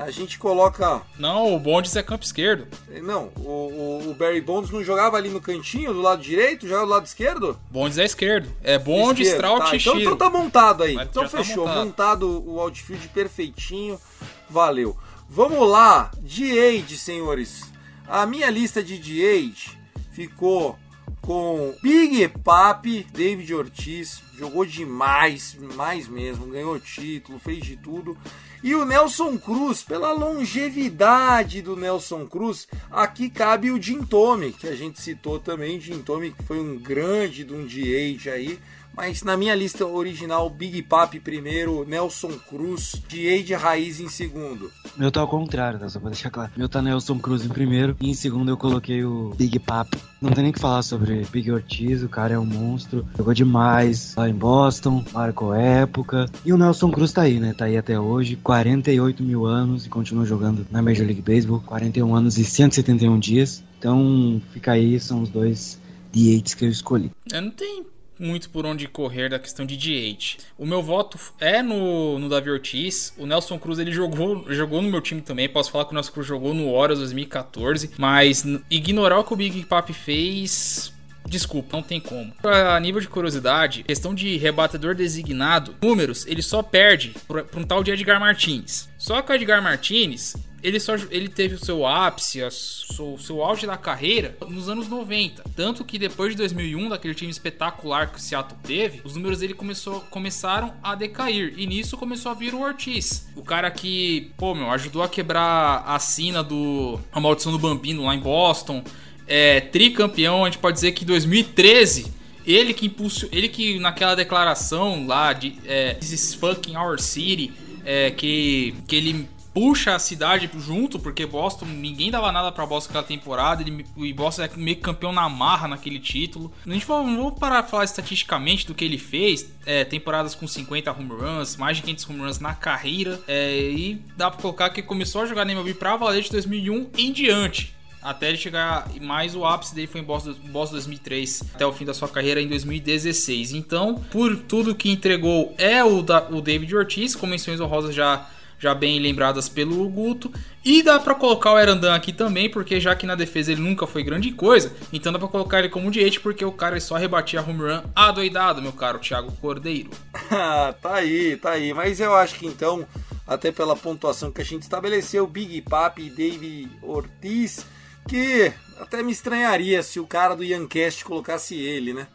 A gente coloca. Não, o Bondes é campo esquerdo. Não, o, o, o Barry Bonds não jogava ali no cantinho, do lado direito, jogava do lado esquerdo? Bondes é esquerdo. É Bondes, Esquerdo, Trout tá. e então, então tá montado aí. Mas então tá fechou. montado. montado. o outfield perfeitinho. Valeu. Vamos lá. De-Age, senhores. A minha lista de De-Age ficou com Big Papi, David Ortiz. Jogou demais, mais mesmo. Ganhou título, fez de tudo. E o Nelson Cruz, pela longevidade do Nelson Cruz, aqui cabe o Jim Tome, que a gente citou também. Jim Tome, que foi um grande de um de-age aí. Mas na minha lista original, Big Papi primeiro, Nelson Cruz, de-age raiz em segundo. Meu tá ao contrário, tá? Só pra deixar claro. Meu tá Nelson Cruz em primeiro e em segundo eu coloquei o Big Papi. Não tem nem o que falar sobre Big Ortiz, o cara é um monstro. Jogou demais lá em Boston, marcou época. E o Nelson Cruz tá aí, né? Tá aí até hoje, 48 mil anos e continua jogando na Major League Baseball, 41 anos e 171 dias. Então fica aí, são os dois D8s que eu escolhi. É, não tem muito por onde correr da questão de DH. O meu voto é no, no Davi Ortiz. O Nelson Cruz ele jogou, jogou no meu time também. Posso falar que o Nelson Cruz jogou no Horas 2014. Mas ignorar o que o Big Papi fez. Desculpa, não tem como. A nível de curiosidade, questão de rebatedor designado, números, ele só perde pra um tal de Edgar Martins. Só que o Edgar Martins, ele só ele teve o seu ápice, o seu, seu auge da carreira nos anos 90. Tanto que depois de 2001, daquele time espetacular que o Seattle teve, os números dele começou, começaram a decair. E nisso começou a vir o Ortiz. O cara que, pô, meu, ajudou a quebrar a sina do A Maldição do Bambino lá em Boston. É, tricampeão, a gente pode dizer que em 2013 ele que impulsou, ele que naquela declaração lá de é, This is fucking our city, é, que, que ele puxa a cidade junto, porque Boston, ninguém dava nada pra Boston aquela temporada, ele, o Boston é meio campeão na marra naquele título. A gente não vou parar de falar estatisticamente do que ele fez, é, temporadas com 50 home runs, mais de 500 home runs na carreira, é, e dá pra colocar que começou a jogar na MLB pra valer de 2001 em diante. Até ele chegar, mais o ápice dele foi em Boston, Boston 2003, até o fim da sua carreira em 2016. Então, por tudo que entregou é o, da, o David Ortiz, com menções honrosas já, já bem lembradas pelo Guto. E dá pra colocar o Erandan aqui também, porque já que na defesa ele nunca foi grande coisa, então dá pra colocar ele como DH, porque o cara só rebatia home run adoidado, meu caro Thiago Cordeiro. [LAUGHS] Tá aí, tá aí. Mas eu acho que então, até pela pontuação que a gente estabeleceu, Big Papi e David Ortiz, que até me estranharia se o cara do Yancast colocasse ele, né?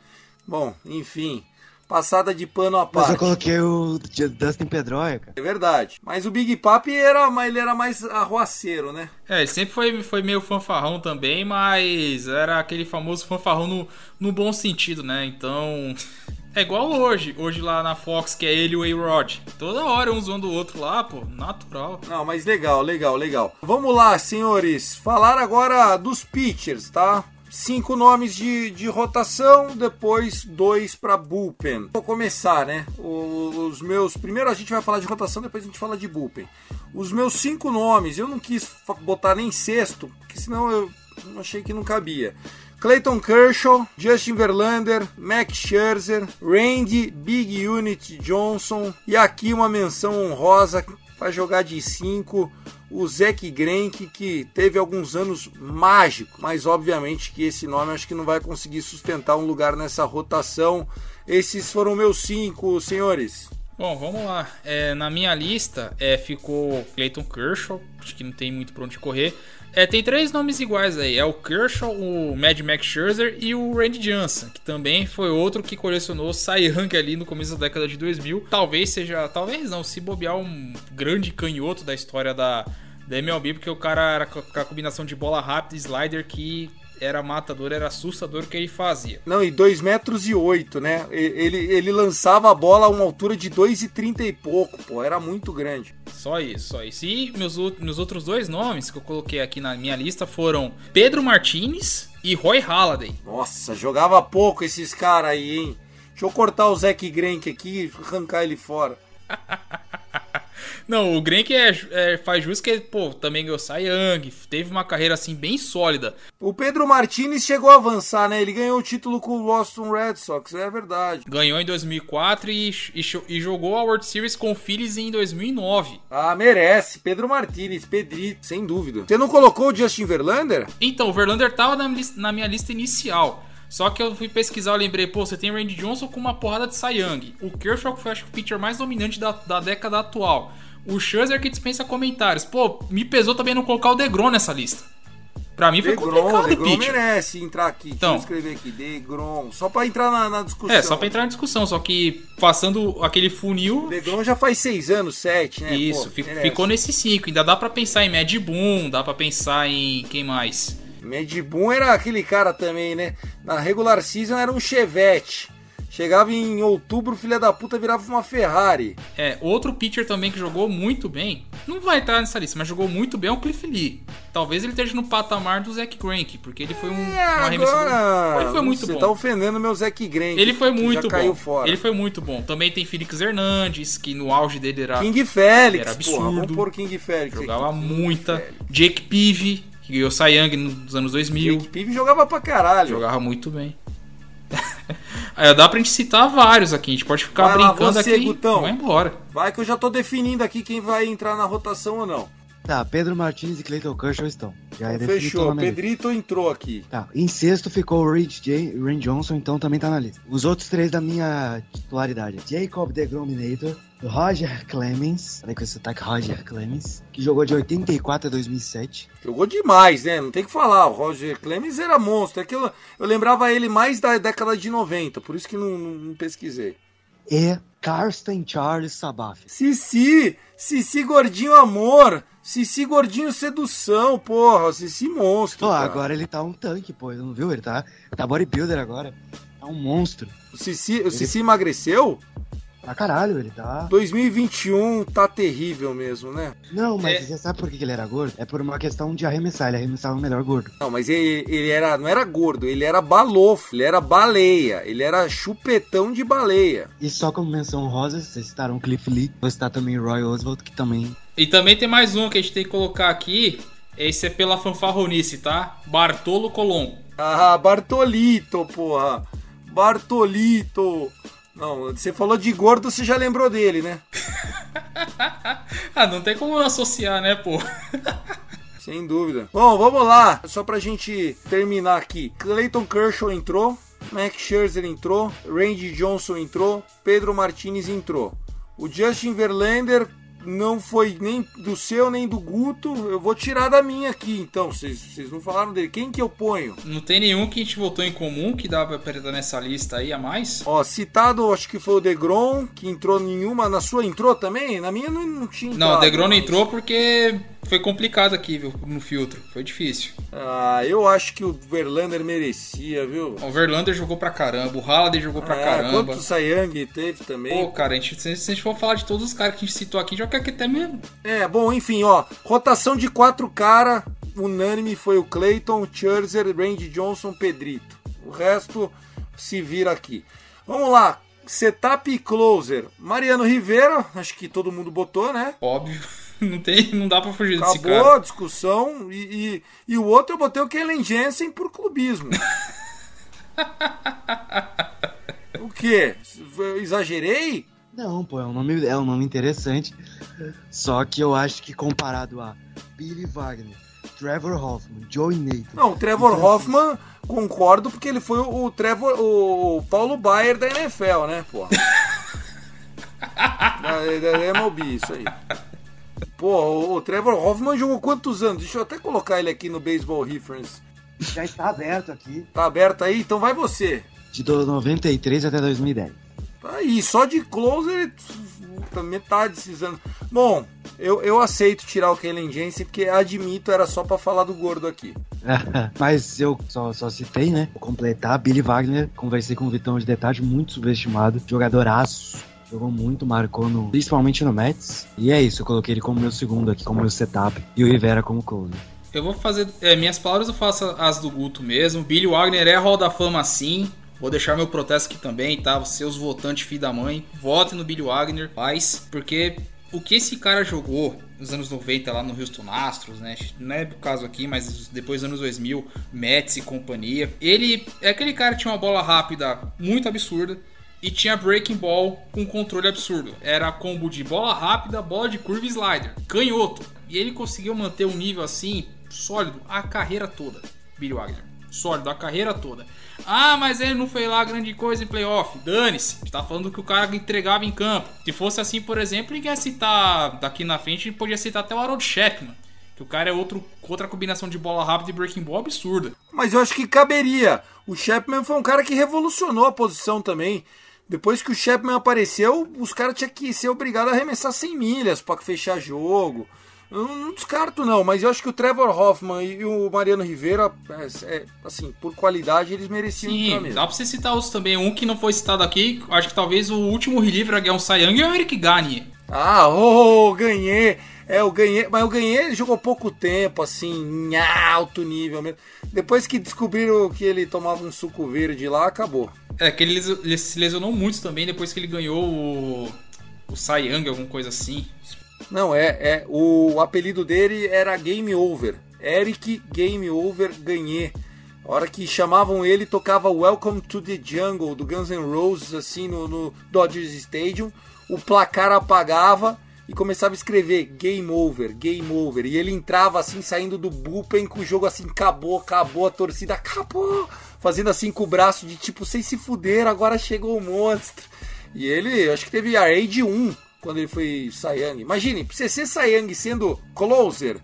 Bom, enfim, passada de pano Mas parte. eu coloquei o Dustin Pedroia, cara. É verdade. Mas o Big Papi era, mas ele era mais arruaceiro, né? É, ele sempre foi, foi meio fanfarrão também, mas era aquele famoso fanfarrão no, no bom sentido, né? Então. É igual hoje, hoje lá na Fox, que é ele e o A-Rod. Toda hora um zoando o outro lá, pô, natural. Não, mas legal, legal, legal. Vamos lá, senhores. Falar agora dos pitchers, tá? Cinco nomes de, de rotação, depois dois para bullpen. Vou começar, né? Os meus. Primeiro a gente vai falar de rotação, depois a gente fala de bullpen. Os meus cinco nomes, eu não quis botar nem sexto, porque senão eu achei que não cabia. Clayton Kershaw, Justin Verlander, Max Scherzer, Randy Big Unit Johnson e aqui uma menção honrosa para jogar de 5, o Zack Greinke, que teve alguns anos mágicos, mas obviamente que esse nome acho que não vai conseguir sustentar um lugar nessa rotação. Esses foram meus cinco, senhores. Bom, vamos lá. É, na minha lista é, ficou Clayton Kershaw, acho que não tem muito pra onde correr. É, tem três nomes iguais aí: é o Kershaw, o Mad Max Scherzer e o Randy Johnson, que também foi outro que colecionou Cy ali no começo da década de 2000. Talvez seja, talvez não, se bobear um grande canhoto da história da, da MLB, porque o cara era com a combinação de bola rápida e slider que era matador, era assustador o que ele fazia. Não, e 2 metros e 8, né? E- Ele, ele lançava a bola a uma altura de 2,30 e pouco, pô, era muito grande. Só isso, só isso. E meus, meus outros dois nomes que eu coloquei aqui na minha lista foram Pedro Martinez e Roy Halladay. Nossa, jogava pouco esses caras aí, hein? Deixa eu cortar o Zack Greinke aqui e arrancar ele fora. [LAUGHS] Não, o Grenk é, é, faz jus que, pô, também ganhou Cy Young, teve uma carreira assim bem sólida. O Pedro Martinez chegou a avançar, né? Ele ganhou o título com o Boston Red Sox, é verdade. Ganhou em 2004 e, e, e jogou a World Series com o Phillies em 2009. Ah, merece. Pedro Martinez, Pedrito, sem dúvida. Você não colocou o Justin Verlander? Então, o Verlander tava na, na minha lista inicial. Só que eu fui pesquisar, eu lembrei, pô, você tem Randy Johnson com uma porrada de Cy Young. O Kershaw foi, acho que, o pitcher mais dominante da, da década atual. O Scherzer que dispensa comentários. Pô, me pesou também não colocar o DeGrom nessa lista. Pra mim foi Degrom, complicado, Degrom pitcher. merece entrar aqui. Então. Deixa eu escrever aqui. Degrom. Só pra entrar na, na discussão. É, só pra entrar na discussão, só que passando aquele funil... Degrom já faz seis anos, sete, né? Isso, Pô, ficou nesse 5. Ainda dá pra pensar em Mad Boom, dá pra pensar em quem mais? Mad Boom era aquele cara também, né? Na regular season era um Chevette. Chegava em outubro, o filho da puta virava uma Ferrari. É, outro pitcher também que jogou muito bem, não vai estar nessa lista, mas jogou muito bem é o Cliff Lee. Talvez ele esteja no patamar do Zack Greinke, porque ele foi um, É, agora. Ele foi muito Você bom. tá ofendendo meu Zack Grant. Ele foi muito já caiu bom. fora. Ele foi muito bom. Também tem Felix Hernandes, que no auge dele era King Félix, Era porra. Vamos absurdo. pôr King Félix. jogava. King muita. Jake Peavy, que ganhou Cy Young nos anos 2000, Jake Pive jogava pra caralho. jogava muito bem. Aí [LAUGHS] dá pra gente citar vários aqui, a gente pode ficar Vai lá, brincando você, aqui Gutão. vai embora. Vai que eu já tô definindo aqui quem vai entrar na rotação ou não. Tá, Pedro Martins e Clayton Kershaw estão. Já é Fechou. Pedrito entrou aqui. Tá, em sexto ficou o Reed J. Ren Johnson, então também tá na lista. Os outros três da minha titularidade: Jacob DeGrominator, Roger Clemens, falei com esse sotaque Roger Clemens, que jogou de 84 a 2007. Jogou demais, né? Não tem o que falar. O Roger Clemens era monstro. É que eu, eu lembrava ele mais da década de 90, por isso que não, não- não pesquisei. E Karsten Charles Sabaf. Cici! Cici Gordinho Amor! Cici Gordinho Sedução, porra! Cici Monstro! Pô, cara. agora ele tá um tanque, pô, não viu? Ele tá, tá bodybuilder agora. Tá um monstro. O Cici, o Cici emagreceu? Pra caralho, ele tá. 2021 tá terrível mesmo, né? Não, mas É. você sabe por que que ele era gordo? É por uma questão de arremessar, ele arremessava melhor gordo. Não, mas ele, ele era, não era gordo, ele era balofo, ele era baleia, ele era chupetão de baleia. E só como menção rosa, vocês citaram Cliff Lee, vou citar também Roy Oswald, que também E também tem mais um que a gente tem que colocar aqui. Esse é pela fanfarronice, tá? Bartolo Colon. Ah, Bartolito, porra. Bartolito. Não, você falou de gordo, você já lembrou dele, né? [LAUGHS] Ah, não tem como associar, né, pô? [LAUGHS] Sem dúvida. Bom, vamos lá. Só pra gente terminar aqui. Clayton Kershaw entrou. Max Scherzer entrou. Randy Johnson entrou. Pedro Martinez entrou. O Justin Verlander não foi nem do seu nem do Guto. Eu vou tirar da minha aqui, então. Vocês não falaram dele. Quem que eu ponho? Não tem nenhum que a gente votou em comum que dá pra apertar nessa lista aí a mais? Ó, citado, acho que foi o Degrom, que entrou nenhuma. Na sua entrou também? Na minha não, não tinha Não, o Degrom não entrou porque foi complicado aqui, viu, no filtro. Foi difícil. Ah, eu acho que o Verlander merecia, viu? O Verlander jogou pra caramba, o Halladay jogou pra É, caramba. Quanto Sayang teve também? Pô, cara, a gente, se a gente for falar de todos os caras que a gente citou aqui, já quer que até mesmo. É, bom, enfim, ó. Rotação de quatro cara, unânime foi o Clayton, Scherzer, Randy Johnson, Pedrito. O resto se vira aqui. Vamos lá. Setup e closer. Mariano Rivera, acho que todo mundo botou, né? Óbvio. [LAUGHS] Não, tem, não dá pra fugir desse Acabou cara. a discussão. E, e, e o outro eu botei o Kellen Jensen por clubismo. [LAUGHS] o quê? Exagerei? Não, pô, é um nome, é um nome interessante. Só que eu acho que comparado a Billy Wagner, Trevor Hoffman, Joey Nathan. Não, o Trevor Então, Hoffman, concordo, porque ele foi o, o Trevor, o Paulo Baier da NFL, né, pô? [LAUGHS] da, da MLB, isso aí. Pô, o, Trevor Hoffman jogou quantos anos? Deixa eu até colocar ele aqui no Baseball Reference. Já está aberto aqui. Tá aberto aí? Então vai você. De do- 93 até 2010. Tá aí, só de closer, metade desses anos. Bom, eu, eu aceito tirar o Kellen Jensen, porque admito, era só pra falar do gordo aqui. [LAUGHS] Mas eu só, só citei, né? Vou completar. Billy Wagner, conversei com o Vitão de detalhe, muito subestimado. Jogadoraço. Jogou muito, marcou no, principalmente no Mets. E é isso, eu coloquei ele como meu segundo aqui, como meu setup. E o Rivera como closer. Eu vou fazer. é, minhas palavras eu faço as do Guto mesmo. Billy Wagner é Hall da Fama sim. Vou deixar meu protesto aqui também, tá? Seus votantes, filho da mãe, votem no Billy Wagner, paz, porque o que esse cara jogou nos anos 90 lá no Houston Astros, né? Não é o caso aqui, mas depois dos anos 2000, Mets e companhia. Ele é aquele cara que tinha uma bola rápida muito absurda e tinha breaking ball com controle absurdo. Era combo de bola rápida, bola de curva e slider. Canhoto. E ele conseguiu manter um nível assim sólido a carreira toda. Billy Wagner. Sólido a carreira toda. Ah, mas ele não fez lá grande coisa em playoff. Dane-se. A gente tá falando que o cara entregava em campo. Se fosse assim, por exemplo, ele ia citar daqui na frente, gente podia citar até o Harold Chapman. Que o cara é outro, outra combinação de bola rápida e breaking ball absurda. Mas eu acho que caberia. O Chapman foi um cara que revolucionou a posição também. Depois que o Chapman apareceu, os caras tinham que ser obrigados a arremessar 100 milhas para fechar jogo. Eu não descarto não, mas eu acho que o Trevor Hoffman e o Mariano Rivera, é, é, assim, por qualidade eles mereciam Sim, mesmo. dá pra você citar outros também. Um que não foi citado aqui, acho que talvez o último reliever a ganhar um Cy Young é o Eric Gagne. Ah, oh, ganhei. É, eu ganhei, mas eu ganhei, ele jogou pouco tempo, assim, em alto nível mesmo. Depois que descobriram que ele tomava um suco verde lá, acabou. É, que ele, ele se lesionou muito também depois que ele ganhou o, o Cy Young, alguma coisa assim. Não, é, é. O apelido dele era Game Over. Eric Game Over Ganhei. A hora que chamavam ele, tocava Welcome to the Jungle do Guns N' Roses, assim, no, no Dodgers Stadium. O placar apagava e começava a escrever Game Over, Game Over. E ele entrava assim, saindo do bullpen com o jogo assim, acabou, acabou, a torcida acabou. Fazendo assim com o braço de tipo, vocês se fuderam, agora chegou o monstro. E ele, acho que teve a de 1 quando ele foi Young. Imagine, pra você ser Young sendo closer,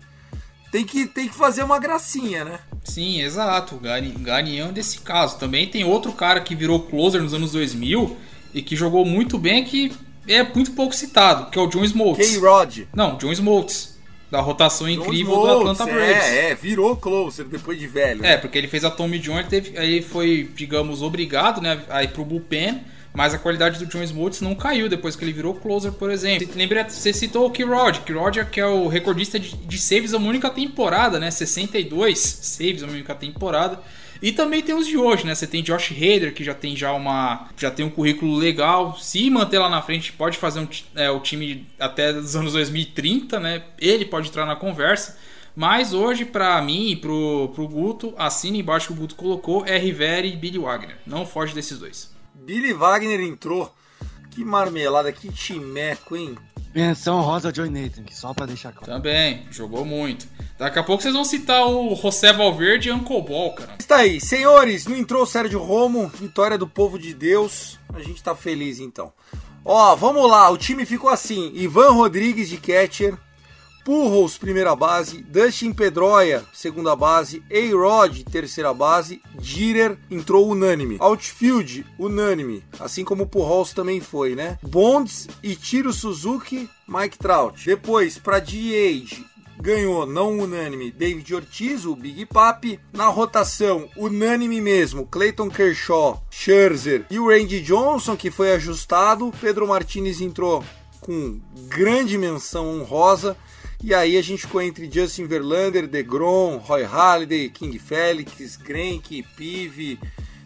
tem que, tem que fazer uma gracinha, né? Sim, exato. Um desse caso. Também tem outro cara que virou closer nos anos 2000 e que jogou muito bem que é muito pouco citado, que é o John Smoltz. K-Rod. Não, John Smoltz. Da rotação John incrível do Smoltz, Atlanta Braves. É, é, virou closer depois de velho. É, porque ele fez a Tommy John, ele teve, aí foi, digamos, obrigado, né, a ir pro bullpen, mas a qualidade do John Smoltz não caiu depois que ele virou closer, por exemplo. Lembra, você citou o K-Rod, K-Rod é que é o recordista de, de saves a uma única temporada, né, 62 saves a uma única temporada. E também tem os de hoje, né? Você tem Josh Hader, que já tem já uma. já tem um currículo legal. Se manter lá na frente, pode fazer um, é, o time até dos anos 2030, né? Ele pode entrar na conversa. Mas hoje, pra mim e pro, pro Guto, assina embaixo que o Guto colocou é Rivera e Billy Wagner. Não foge desses dois. Billy Wagner entrou. Que marmelada, que timeco, hein? Menção rosa Joy Nathan, que só pra deixar claro. Também, jogou muito. Daqui a pouco vocês vão citar o José Valverde e Uncle Ball, cara. Está aí, senhores, não entrou o Sérgio Romo, vitória do povo de Deus. A gente tá feliz então. Ó, vamos lá, o time ficou assim: Ivan Rodrigues de catcher, Purros, primeira base, Dustin Pedroia, segunda base, A-Rod, terceira base, Jeter entrou unânime. Outfield, unânime, assim como Purros também foi, né? Bonds, Ichiro Suzuki, Mike Trout. Depois, para DH, ganhou, não unânime, David Ortiz, o Big Papi. Na rotação, unânime mesmo, Clayton Kershaw, Scherzer e o Randy Johnson, que foi ajustado. Pedro Martinez entrou com grande menção honrosa. E aí a gente ficou entre Justin Verlander, DeGrom, Roy Halladay, King Felix, Grenk, Pive.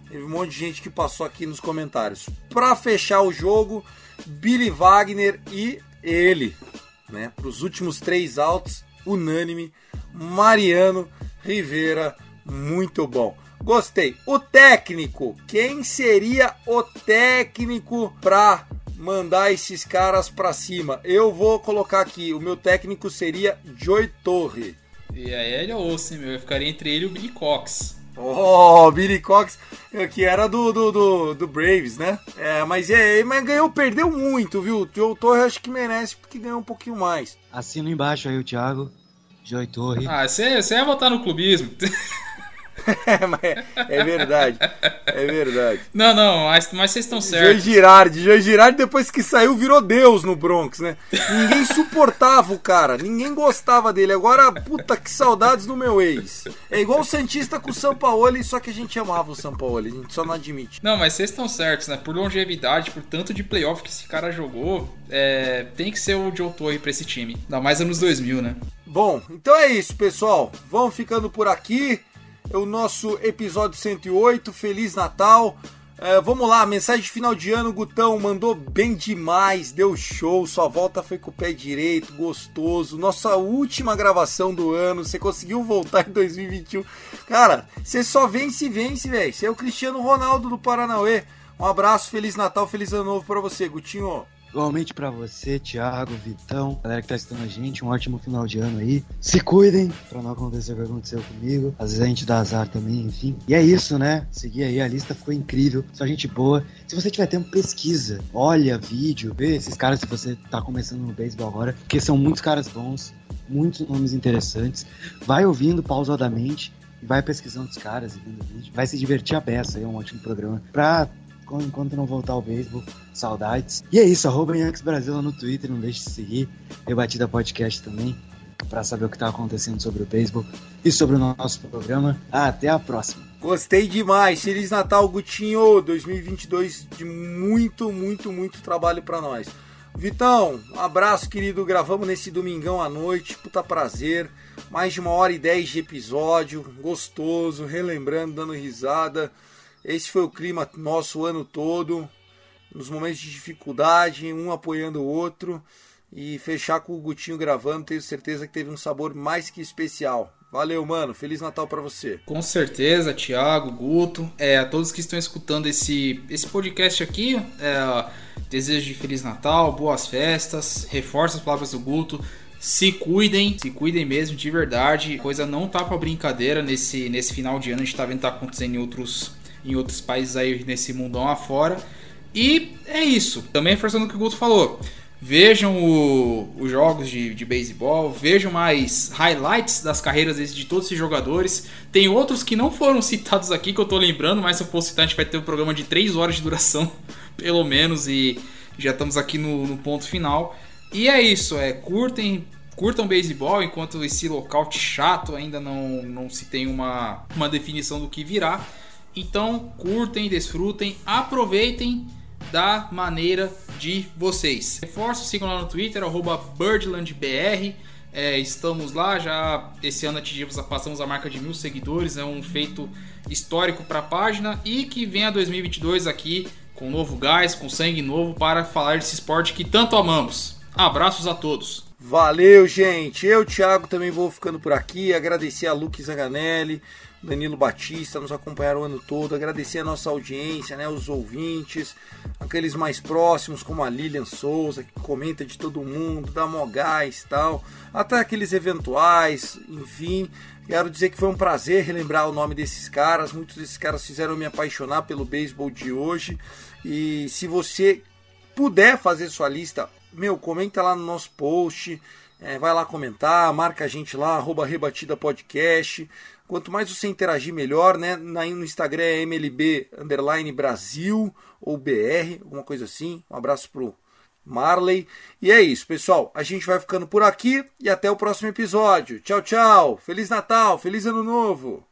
Teve um monte de gente que passou aqui nos comentários. Para fechar o jogo, Billy Wagner e ele, né? Para os últimos três outs, unânime, Mariano Rivera, muito bom. Gostei. O técnico, quem seria o técnico para mandar esses caras para cima? Eu vou colocar aqui, o meu técnico seria Joy Torre. E aí ele é osso, hein, meu? Eu ficaria entre ele e o Billy Cox. Oh, Billy Cox, que era do, do, do, do Braves, né? É, mas, é, mas ganhou, perdeu muito, viu? O Joe Torre acho que merece porque ganhou um pouquinho mais. Assina embaixo aí o Thiago, Joy Torre. Ah, você, você ia votar no clubismo. [LAUGHS] [LAUGHS] É, verdade, é verdade. Não, não, mas, mas vocês estão certos. Girardi, Joe Girardi depois que saiu virou Deus no Bronx, né? Ninguém [LAUGHS] suportava o cara, ninguém gostava dele. Agora, puta que saudades do meu ex. É igual o Santista com o Sampaoli, só que a gente amava o Sampaoli, a gente só não admite. Não, mas vocês estão certos, né? Por longevidade, por tanto de playoff que esse cara jogou, é, tem que ser o Joe Torre pra esse time. Ainda mais anos 2000, né? Bom, então é isso, pessoal. Vamos ficando por aqui. É o nosso episódio 108. Feliz Natal. É, vamos lá, mensagem de final de ano, Gutão mandou bem demais, deu show, sua volta foi com o pé direito, gostoso. Nossa última gravação do ano, você conseguiu voltar em 2021. Cara, você só vence, vence, velho. Você é o Cristiano Ronaldo do Paranauê. Um abraço, Feliz Natal, Feliz Ano Novo pra você, Gutinho. Igualmente pra você, Thiago, Vitão, galera que tá assistindo a gente, um ótimo final de ano aí. Se cuidem pra não acontecer o que aconteceu comigo. Às vezes a gente dá azar também, enfim. E é isso, né? Seguir aí, a lista ficou incrível, só gente boa. Se você tiver tempo, pesquisa, olha vídeo, vê esses caras se você tá começando no beisebol agora, porque são muitos caras bons, muitos nomes interessantes. Vai ouvindo pausadamente, vai pesquisando os caras e vendo vídeo. Vai se divertir a beça, é um ótimo programa pra enquanto não voltar ao beisebol. Saudades. E é isso, arroba Yankees Brasil no Twitter, não deixe de seguir. Rebatida Podcast também, para saber o que tá acontecendo sobre o beisebol e sobre o nosso programa. Até a próxima. Gostei demais. Feliz Natal, Gutinho. 2022 de muito, muito, muito trabalho para nós. Vitão, um abraço, querido. Gravamos nesse domingão à noite. Puta prazer. Mais de uma hora e dez de episódio. Gostoso, relembrando, dando risada. Esse foi o clima nosso o ano todo, nos momentos de dificuldade, um apoiando o outro e fechar com o Gutinho gravando, tenho certeza que teve um sabor mais que especial. Valeu, mano. Feliz Natal para você. Com certeza, Thiago, Guto, é, a todos que estão escutando esse, esse podcast aqui, é, desejo de Feliz Natal, boas festas, reforço as palavras do Guto. Se cuidem, se cuidem mesmo, de verdade. Coisa não tá pra brincadeira nesse, nesse final de ano. A gente tá vendo que tá acontecendo em outros em outros países aí nesse mundão afora. E é isso. Também reforçando o que o Guto falou. Vejam o, os jogos de, de beisebol, vejam mais highlights das carreiras de todos esses jogadores. Tem outros que não foram citados aqui que eu tô lembrando, mas se eu for citar, a gente vai ter um programa de 3 horas de duração, [LAUGHS] pelo menos, e já estamos aqui no, no ponto final. E é isso, é curtem, curtam beisebol enquanto esse local chato ainda não, não se tem uma, uma definição do que virá. Então curtem, desfrutem, aproveitem da maneira de vocês. Reforço, sigam lá no Twitter, BirdlandBR. É, estamos lá, já esse ano atingimos, passamos a marca de mil seguidores, é um feito histórico para a página e que venha 2022 aqui com novo gás, com sangue novo para falar desse esporte que tanto amamos. Abraços a todos. Valeu, gente. Eu, Thiago, também vou ficando por aqui. Agradecer a Luke Zanganelli Danilo Batista, nos acompanharam o ano todo, agradecer a nossa audiência, né, os ouvintes, aqueles mais próximos, como a Lilian Souza, que comenta de todo mundo, da Mogás e tal, até aqueles eventuais, enfim. Quero dizer que foi um prazer relembrar o nome desses caras, muitos desses caras fizeram me apaixonar pelo beisebol de hoje. E se você puder fazer sua lista, meu, comenta lá no nosso post, é, vai lá comentar, marca a gente lá, arroba Rebatida Podcast. Quanto mais você interagir, melhor, né? No Instagram é MLB underline Brasil ou BR, alguma coisa assim. Um abraço pro Marley. E é isso, pessoal. A gente vai ficando por aqui e até o próximo episódio. Tchau, tchau. Feliz Natal, feliz Ano Novo.